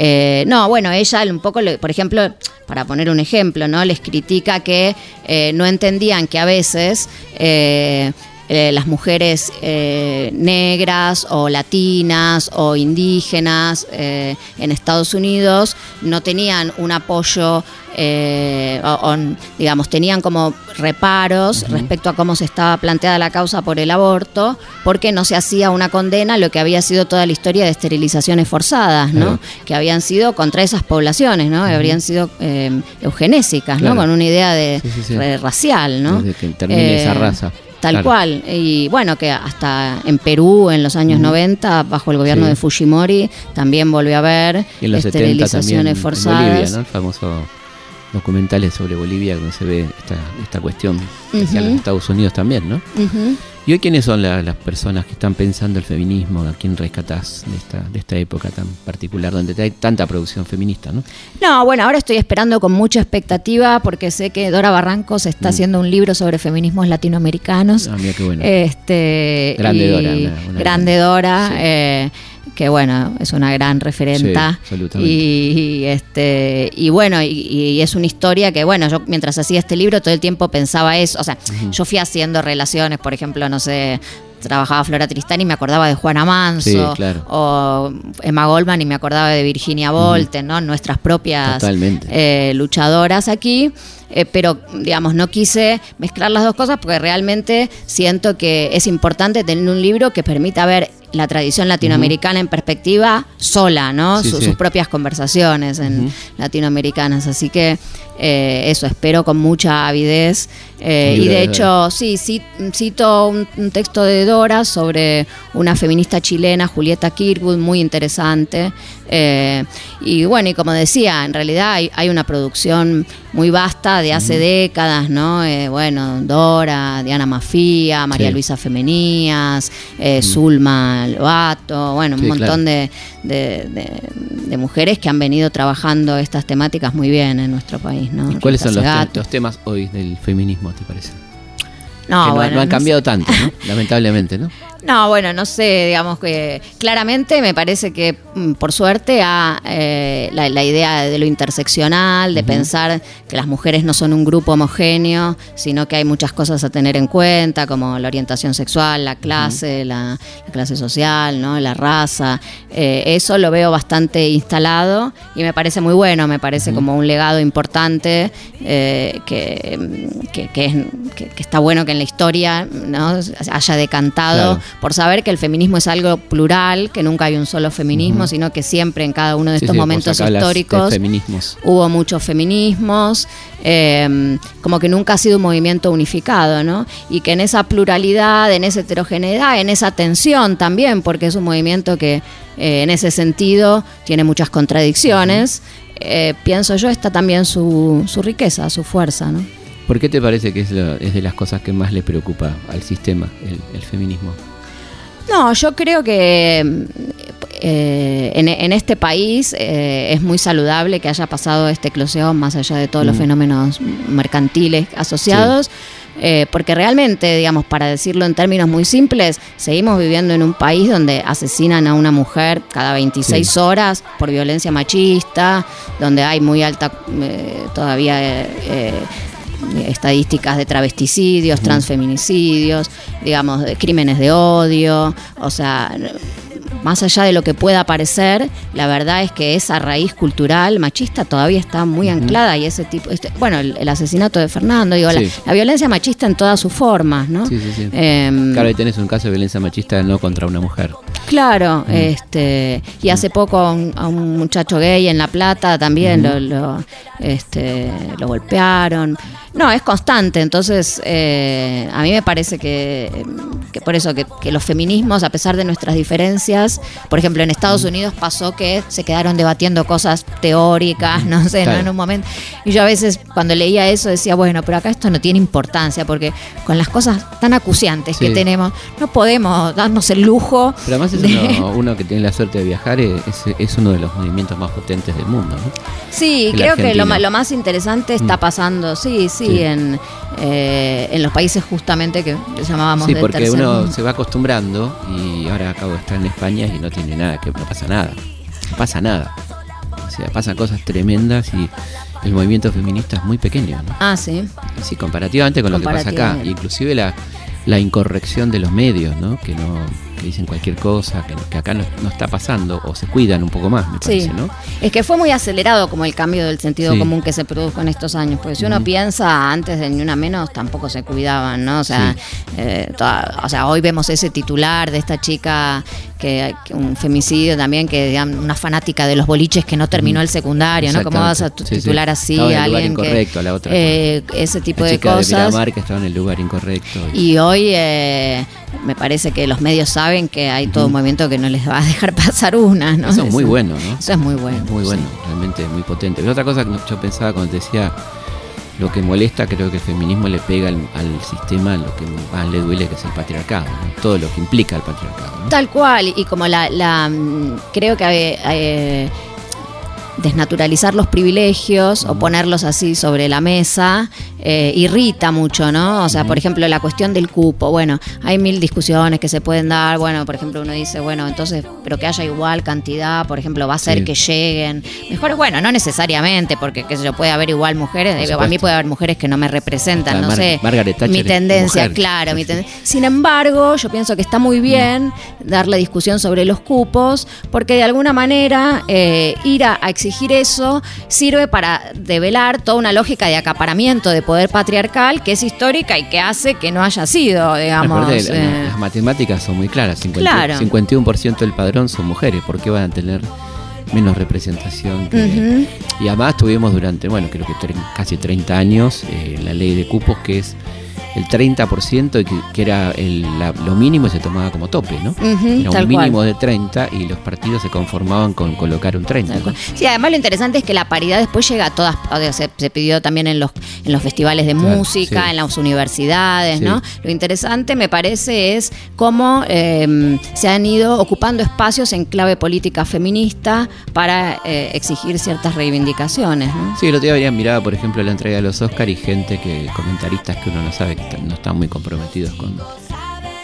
eh, no, bueno, ella un poco, por ejemplo, para poner un ejemplo, ¿no? Les critica que eh, no entendían que a veces eh, eh, las mujeres eh, negras o latinas o indígenas eh, en Estados Unidos no tenían un apoyo, eh, o, o, digamos, tenían como reparos respecto a cómo se estaba planteada la causa por el aborto, porque no se hacía una condena a lo que había sido toda la historia de esterilizaciones forzadas, ¿no? Claro. Que habían sido contra esas poblaciones, ¿no? Habrían sido eh, eugenésicas, Claro. ¿no? Con una idea de Sí, sí, sí. re- racial, ¿no? Desde que termine esa raza. Tal Claro. cual. Y bueno, que hasta en Perú en los años 90, bajo el gobierno Sí. de Fujimori, también volvió a haber Y en los 70 también esterilizaciones en forzadas. Bolivia, ¿no? El famoso documentales sobre Bolivia donde se ve esta, esta cuestión hacia los Estados Unidos también, ¿no? ¿Y hoy quiénes son la- las personas que están pensando el feminismo? ¿A quién rescatás de esta, de esta época tan particular donde hay tanta producción feminista, ¿no? No, bueno, ahora estoy esperando con mucha expectativa porque sé que Dora Barrancos está haciendo un libro sobre feminismos latinoamericanos. Mm. Ah, mira qué bueno. Este, Grande Dora, una- una grande gran- Dora, sí. eh, que bueno, es una gran referenta. Sí, absolutamente. y, y, este, y bueno, y, y es una historia que, bueno, yo mientras hacía este libro todo el tiempo pensaba eso. O sea, yo fui haciendo relaciones, por ejemplo, no sé. Trabajaba Flora Tristán y me acordaba de Juana Manso, Sí, claro. o Emma Goldman y me acordaba de Virginia Volten, ¿no? Nuestras propias eh, luchadoras aquí, eh, pero digamos, no quise mezclar las dos cosas porque realmente siento que es importante tener un libro que permita ver la tradición latinoamericana en perspectiva sola, ¿no? Sí, Su- sí. Sus propias conversaciones en latinoamericanas. Así que eh, eso, espero con mucha avidez. Eh, y de hecho, sí, sí, cito un, un texto de Dora sobre una feminista chilena, Julieta Kirkwood, muy interesante. Eh, y bueno, y como decía, en realidad hay, hay una producción muy vasta de hace décadas, ¿no? Bueno, Dora, Diana Mafía, María Sí. Luisa Femenías, eh, Zulma Loato, bueno, un montón de, de- de- de mujeres que han venido trabajando estas temáticas muy bien en nuestro país, ¿no? ¿Y cuáles son los, temas hoy del feminismo, te parece? No, que no, bueno, no han no cambiado tanto, ¿no? (laughs) Lamentablemente, ¿no? No, bueno, no sé, digamos que claramente me parece que mm, por suerte ha, eh, la, la idea de lo interseccional, de pensar que las mujeres no son un grupo homogéneo, sino que hay muchas cosas a tener en cuenta, como la orientación sexual, la clase, la, la clase social, ¿no? la raza. Eh, eso lo veo bastante instalado y me parece muy bueno, me parece como un legado importante eh, que, mm, que, que es- que- que está bueno que en la historia ¿no? haya decantado Claro. Por saber que el feminismo es algo plural, que nunca hay un solo feminismo, sino que siempre en cada uno de estos sí, vos momentos históricos hubo muchos feminismos, eh, como que nunca ha sido un movimiento unificado, ¿no? Y que en esa pluralidad, en esa heterogeneidad, en esa tensión también, porque es un movimiento que eh, en ese sentido tiene muchas contradicciones, eh, pienso yo, está también su, su riqueza, su fuerza, ¿no? ¿Por qué te parece que es, lo- es de las cosas que más le preocupa al sistema, el, el feminismo? No, yo creo que eh, en, en este país eh, es muy saludable que haya pasado esta eclosión más allá de todos los Mm. fenómenos mercantiles asociados. eh, porque realmente, digamos, para decirlo en términos muy simples, seguimos viviendo en un país donde asesinan a una mujer cada 26 Sí. horas por violencia machista, donde hay muy alta eh, todavía eh, eh, estadísticas de travesticidios, transfeminicidios, digamos, de crímenes de odio, o sea, más allá de lo que pueda parecer, la verdad es que esa raíz cultural machista todavía está muy anclada y ese tipo, este- bueno, el, el asesinato de Fernando, digo, Sí. la, la violencia machista en todas sus formas, ¿no? Sí, sí, sí. Em, Claro, ahí tenés un caso de violencia machista no contra una mujer. Claro, este, y hace poco a un, a un muchacho gay en La Plata también lo, lo, este, lo golpearon. No, es constante, entonces eh, a mí me parece que, que por eso que, que los feminismos, a pesar de nuestras diferencias, por ejemplo en Estados Unidos pasó que se quedaron debatiendo cosas teóricas, no sé, ¿no? En un momento. Y yo a veces cuando leía eso decía, bueno, pero acá esto no tiene importancia, porque con las cosas tan acuciantes que tenemos, no podemos darnos el lujo Pero además es de- uno, uno que tiene la suerte de viajar, es, es uno de los movimientos más potentes del mundo, ¿no? Sí, creo que lo, lo más interesante está Mm. pasando, sí, sí, Sí. En, eh, en los países justamente que llamábamos Sí, porque tercer uno mundo. se va acostumbrando y ahora acabo de estar en España y no tiene nada, que no pasa nada. No pasa nada. O sea, pasan cosas tremendas y el movimiento feminista es muy pequeño, ¿no? Ah, sí. Sí, comparativamente con lo que pasa acá. Inclusive la, la incorrección de los medios, ¿no? Que no que dicen cualquier cosa, que, que acá no, no está pasando, o se cuidan un poco más, me parece, Sí. ¿no? Es que fue muy acelerado como el cambio del sentido Sí. común que se produjo en estos años, porque si uno piensa antes de ni una menos tampoco se cuidaban, ¿no? O sea, eh, toda- o sea, hoy vemos ese titular de esta chica que, que un femicidio también, que una fanática de los boliches que no terminó el secundario, ¿no? ¿Cómo vas a. Sí, sí. titular así Estaba en a el lugar alguien que incorrecto, la otra. eh, ese tipo la de chica de cosas? Que estaba en el lugar incorrecto. Y hoy eh, me parece que los medios saben que hay todo un movimiento que no les va a dejar (laughs) pasar una, ¿no? Eso es muy bueno, ¿no? Eso es muy bueno. Muy bueno, realmente muy potente. Pero otra cosa que yo pensaba cuando te decía lo que molesta, creo que el feminismo le pega al, sistema lo que más le duele, que es el patriarcado, todo lo que implica el patriarcado. Tal cual, y como la, la, mm, creo que eh, eh, desnaturalizar los privilegios o ponerlos así sobre la mesa eh, irrita mucho, ¿no? O sea, por ejemplo, la cuestión del cupo, bueno, hay mil discusiones que se pueden dar, bueno, por ejemplo, uno dice, bueno, entonces, pero que haya igual cantidad, por ejemplo, va a ser Sí. que lleguen. Mejor, bueno, no necesariamente, porque qué sé yo, puede haber igual mujeres, a mí puede haber mujeres que no me representan, no Mar- sé, Margaret Thatcher mi tendencia, mujer. claro, mi ten- sin embargo, yo pienso que está muy bien dar la discusión sobre los cupos, porque de alguna manera eh, ir a, a exigir eso sirve para develar toda una lógica de acaparamiento de poder patriarcal que es histórica y que hace que no haya sido, digamos. Eh, las matemáticas son muy claras. 50 Claro. 51% del padrón son mujeres. ¿Por qué van a tener menos representación? que-. Y además tuvimos durante, bueno, creo que casi 30 años eh, la ley de cupos que es el 30% y que, que era el- la- lo mínimo y se tomaba como tope, ¿no? Era un mínimo cual. de 30 y los partidos se conformaban con colocar un 30. Tal ¿no? Sí, además lo interesante es que la paridad después llega a todas, o sea, se, se pidió también en los, en los festivales de Claro, música, sí. en las universidades, Sí. ¿no? Lo interesante me parece es cómo eh, se han ido ocupando espacios en clave política feminista para eh, exigir ciertas reivindicaciones, ¿no? Sí, el otro día había mirado, por ejemplo, la entrega de los Oscar y gente que, comentaristas que uno no sabe no están muy comprometidos con,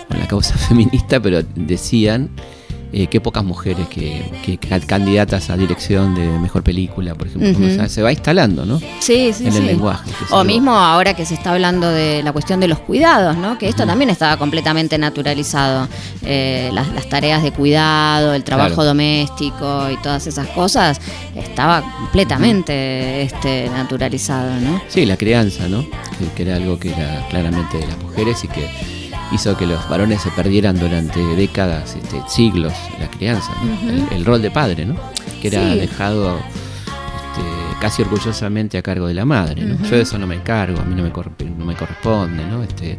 con la causa (laughs) feminista, pero decían eh, qué pocas mujeres que, que ca- candidatas a dirección de mejor película, por ejemplo. O sea, se va instalando, ¿no? Sí, sí, en sí. el lenguaje. O mismo ahora que se está hablando de la cuestión de los cuidados, ¿no? Que esto también estaba completamente naturalizado. Eh, las, las tareas de cuidado, el trabajo Claro. doméstico y todas esas cosas, estaba completamente este, naturalizado, ¿no? Sí, la crianza, ¿no? Que, que era algo que era claramente de las mujeres y que hizo que los varones se perdieran durante décadas, este, siglos, la crianza, ¿no? el, el rol de padre, ¿no? Que era Sí. dejado este, casi orgullosamente a cargo de la madre, ¿no? Yo de eso no me encargo, a mí no me, no me corresponde, ¿no? Este,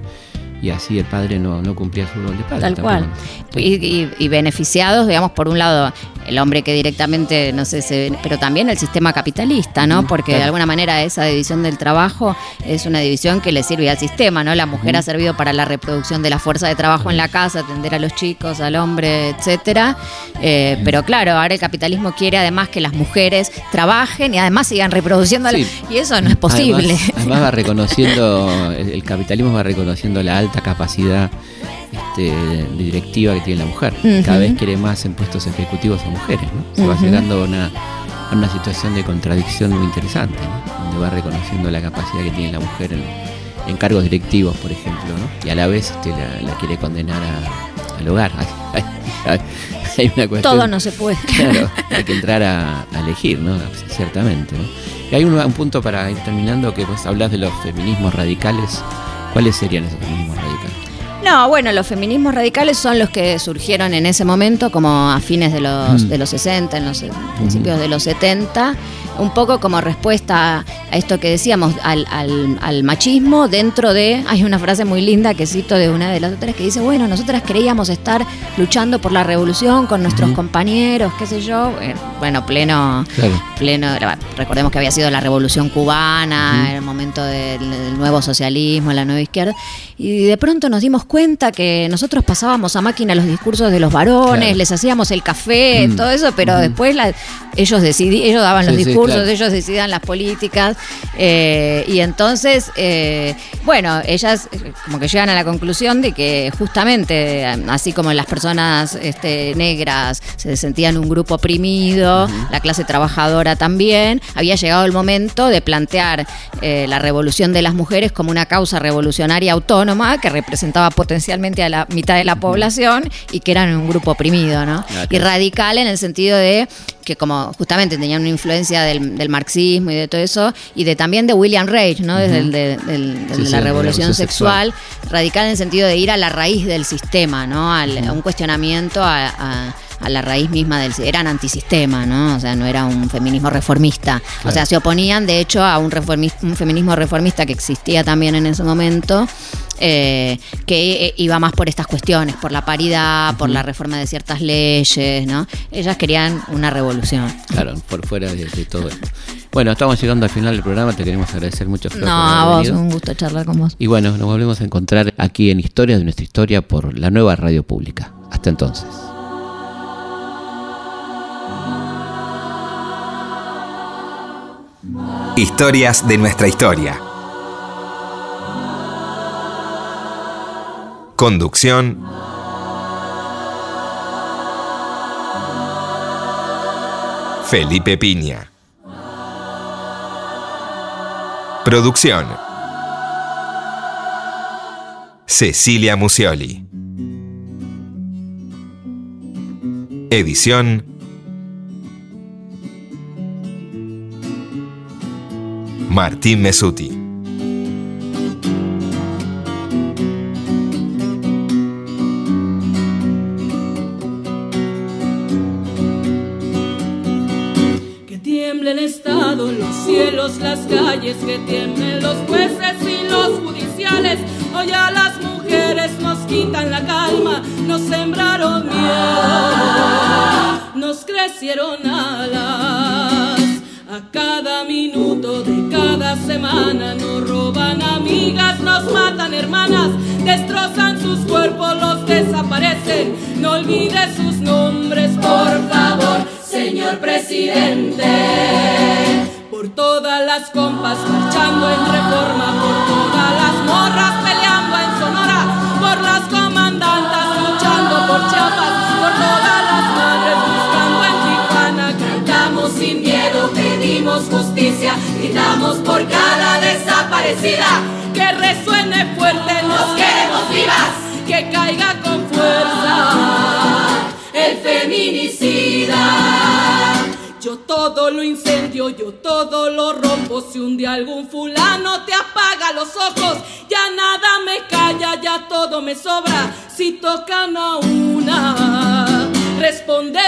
y así el padre no, no cumplía su rol de padre. Tal tampoco. cual. Y, y- y beneficiados, digamos, por un lado, el hombre que directamente, no sé, se, pero también el sistema capitalista, ¿no? Porque de alguna manera esa división del trabajo es una división que le sirve al sistema, ¿no? La mujer ha servido para la reproducción de la fuerza de trabajo en la casa, atender a los chicos, al hombre, etcétera. Eh, Pero claro, ahora el capitalismo quiere además que las mujeres trabajen y además sigan reproduciendo. a la- Sí. Y eso no es posible. Además, además va reconociendo, el, el capitalismo va reconociendo la alta capacidad este, directiva que tiene la mujer. Cada vez quiere más en puestos ejecutivos a mujeres. ¿no? Se va llegando a una, a una situación de contradicción muy interesante, ¿no? donde va reconociendo la capacidad que tiene la mujer en, en cargos directivos, por ejemplo, ¿no? y a la vez este, la, la quiere condenar a- al hogar. (laughs) Hay, una cuestión. Todo no se puede. (laughs) Claro, hay que entrar a, a elegir, ¿no? Ciertamente. ¿no? Y hay un, un punto para ir terminando que vos hablas de los feminismos radicales. ¿Cuáles serían esos feminismos radicales? No, bueno, los feminismos radicales son los que surgieron en ese momento, como a fines de los, Mm. de los 60, en los principios de los 70, un poco como respuesta a esto que decíamos, al, al- al machismo dentro de, hay una frase muy linda que cito de una de las otras que dice, bueno, nosotras creíamos estar luchando por la revolución con nuestros compañeros, qué sé yo, Eh, bueno, pleno Claro. pleno, recordemos que había sido la revolución cubana, el momento del, del nuevo socialismo, la nueva izquierda, y de pronto nos dimos cuenta que nosotros pasábamos a máquina los discursos de los varones, Claro. les hacíamos el café, todo eso, pero después la- ellos decidí, ellos daban los sí, discursos, claro. ellos decidían las políticas, eh, y entonces, eh, bueno, ellas eh, como que llegan a la conclusión de que justamente, así como las personas este, negras se sentían un grupo oprimido, la clase trabajadora también, había llegado el momento de plantear eh, la revolución de las mujeres como una causa revolucionaria autónoma que representaba potencialmente a la mitad de la población y que eran un grupo oprimido, ¿no? Y radical en el sentido de que como justamente tenían una influencia del, del marxismo y de todo eso, y de también de William Reich, ¿no? Desde el de, del- Sí, de sí, la revolución sexual, radical en el sentido de ir a la raíz del sistema, ¿no? Al- a un cuestionamiento a, a- a la raíz misma del eran antisistema, ¿no? O sea, no era un feminismo reformista. O sea, se oponían de hecho a un, reformis- un feminismo reformista que existía también en ese momento. eh, que eh, iba más por estas cuestiones, por la paridad, por la reforma de ciertas leyes, ¿no? Ellas querían una revolución. Claro, por fuera de, de todo esto. Bueno, estamos llegando al final del programa. Te queremos agradecer mucho, Flor, No, por a vos, venido. un gusto charlar con vos. Y bueno, nos volvemos a encontrar aquí en Historias de nuestra historia por la nueva radio pública. Hasta entonces. Historias de nuestra historia. Conducción. Felipe Piña. Producción. Cecilia Musioli. Edición. Martín Mesuti. Una,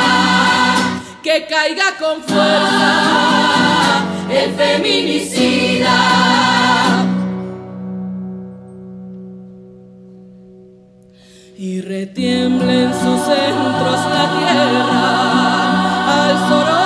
caiga con fuerza el feminicida. Y retiemble en sus centros la tierra al sororo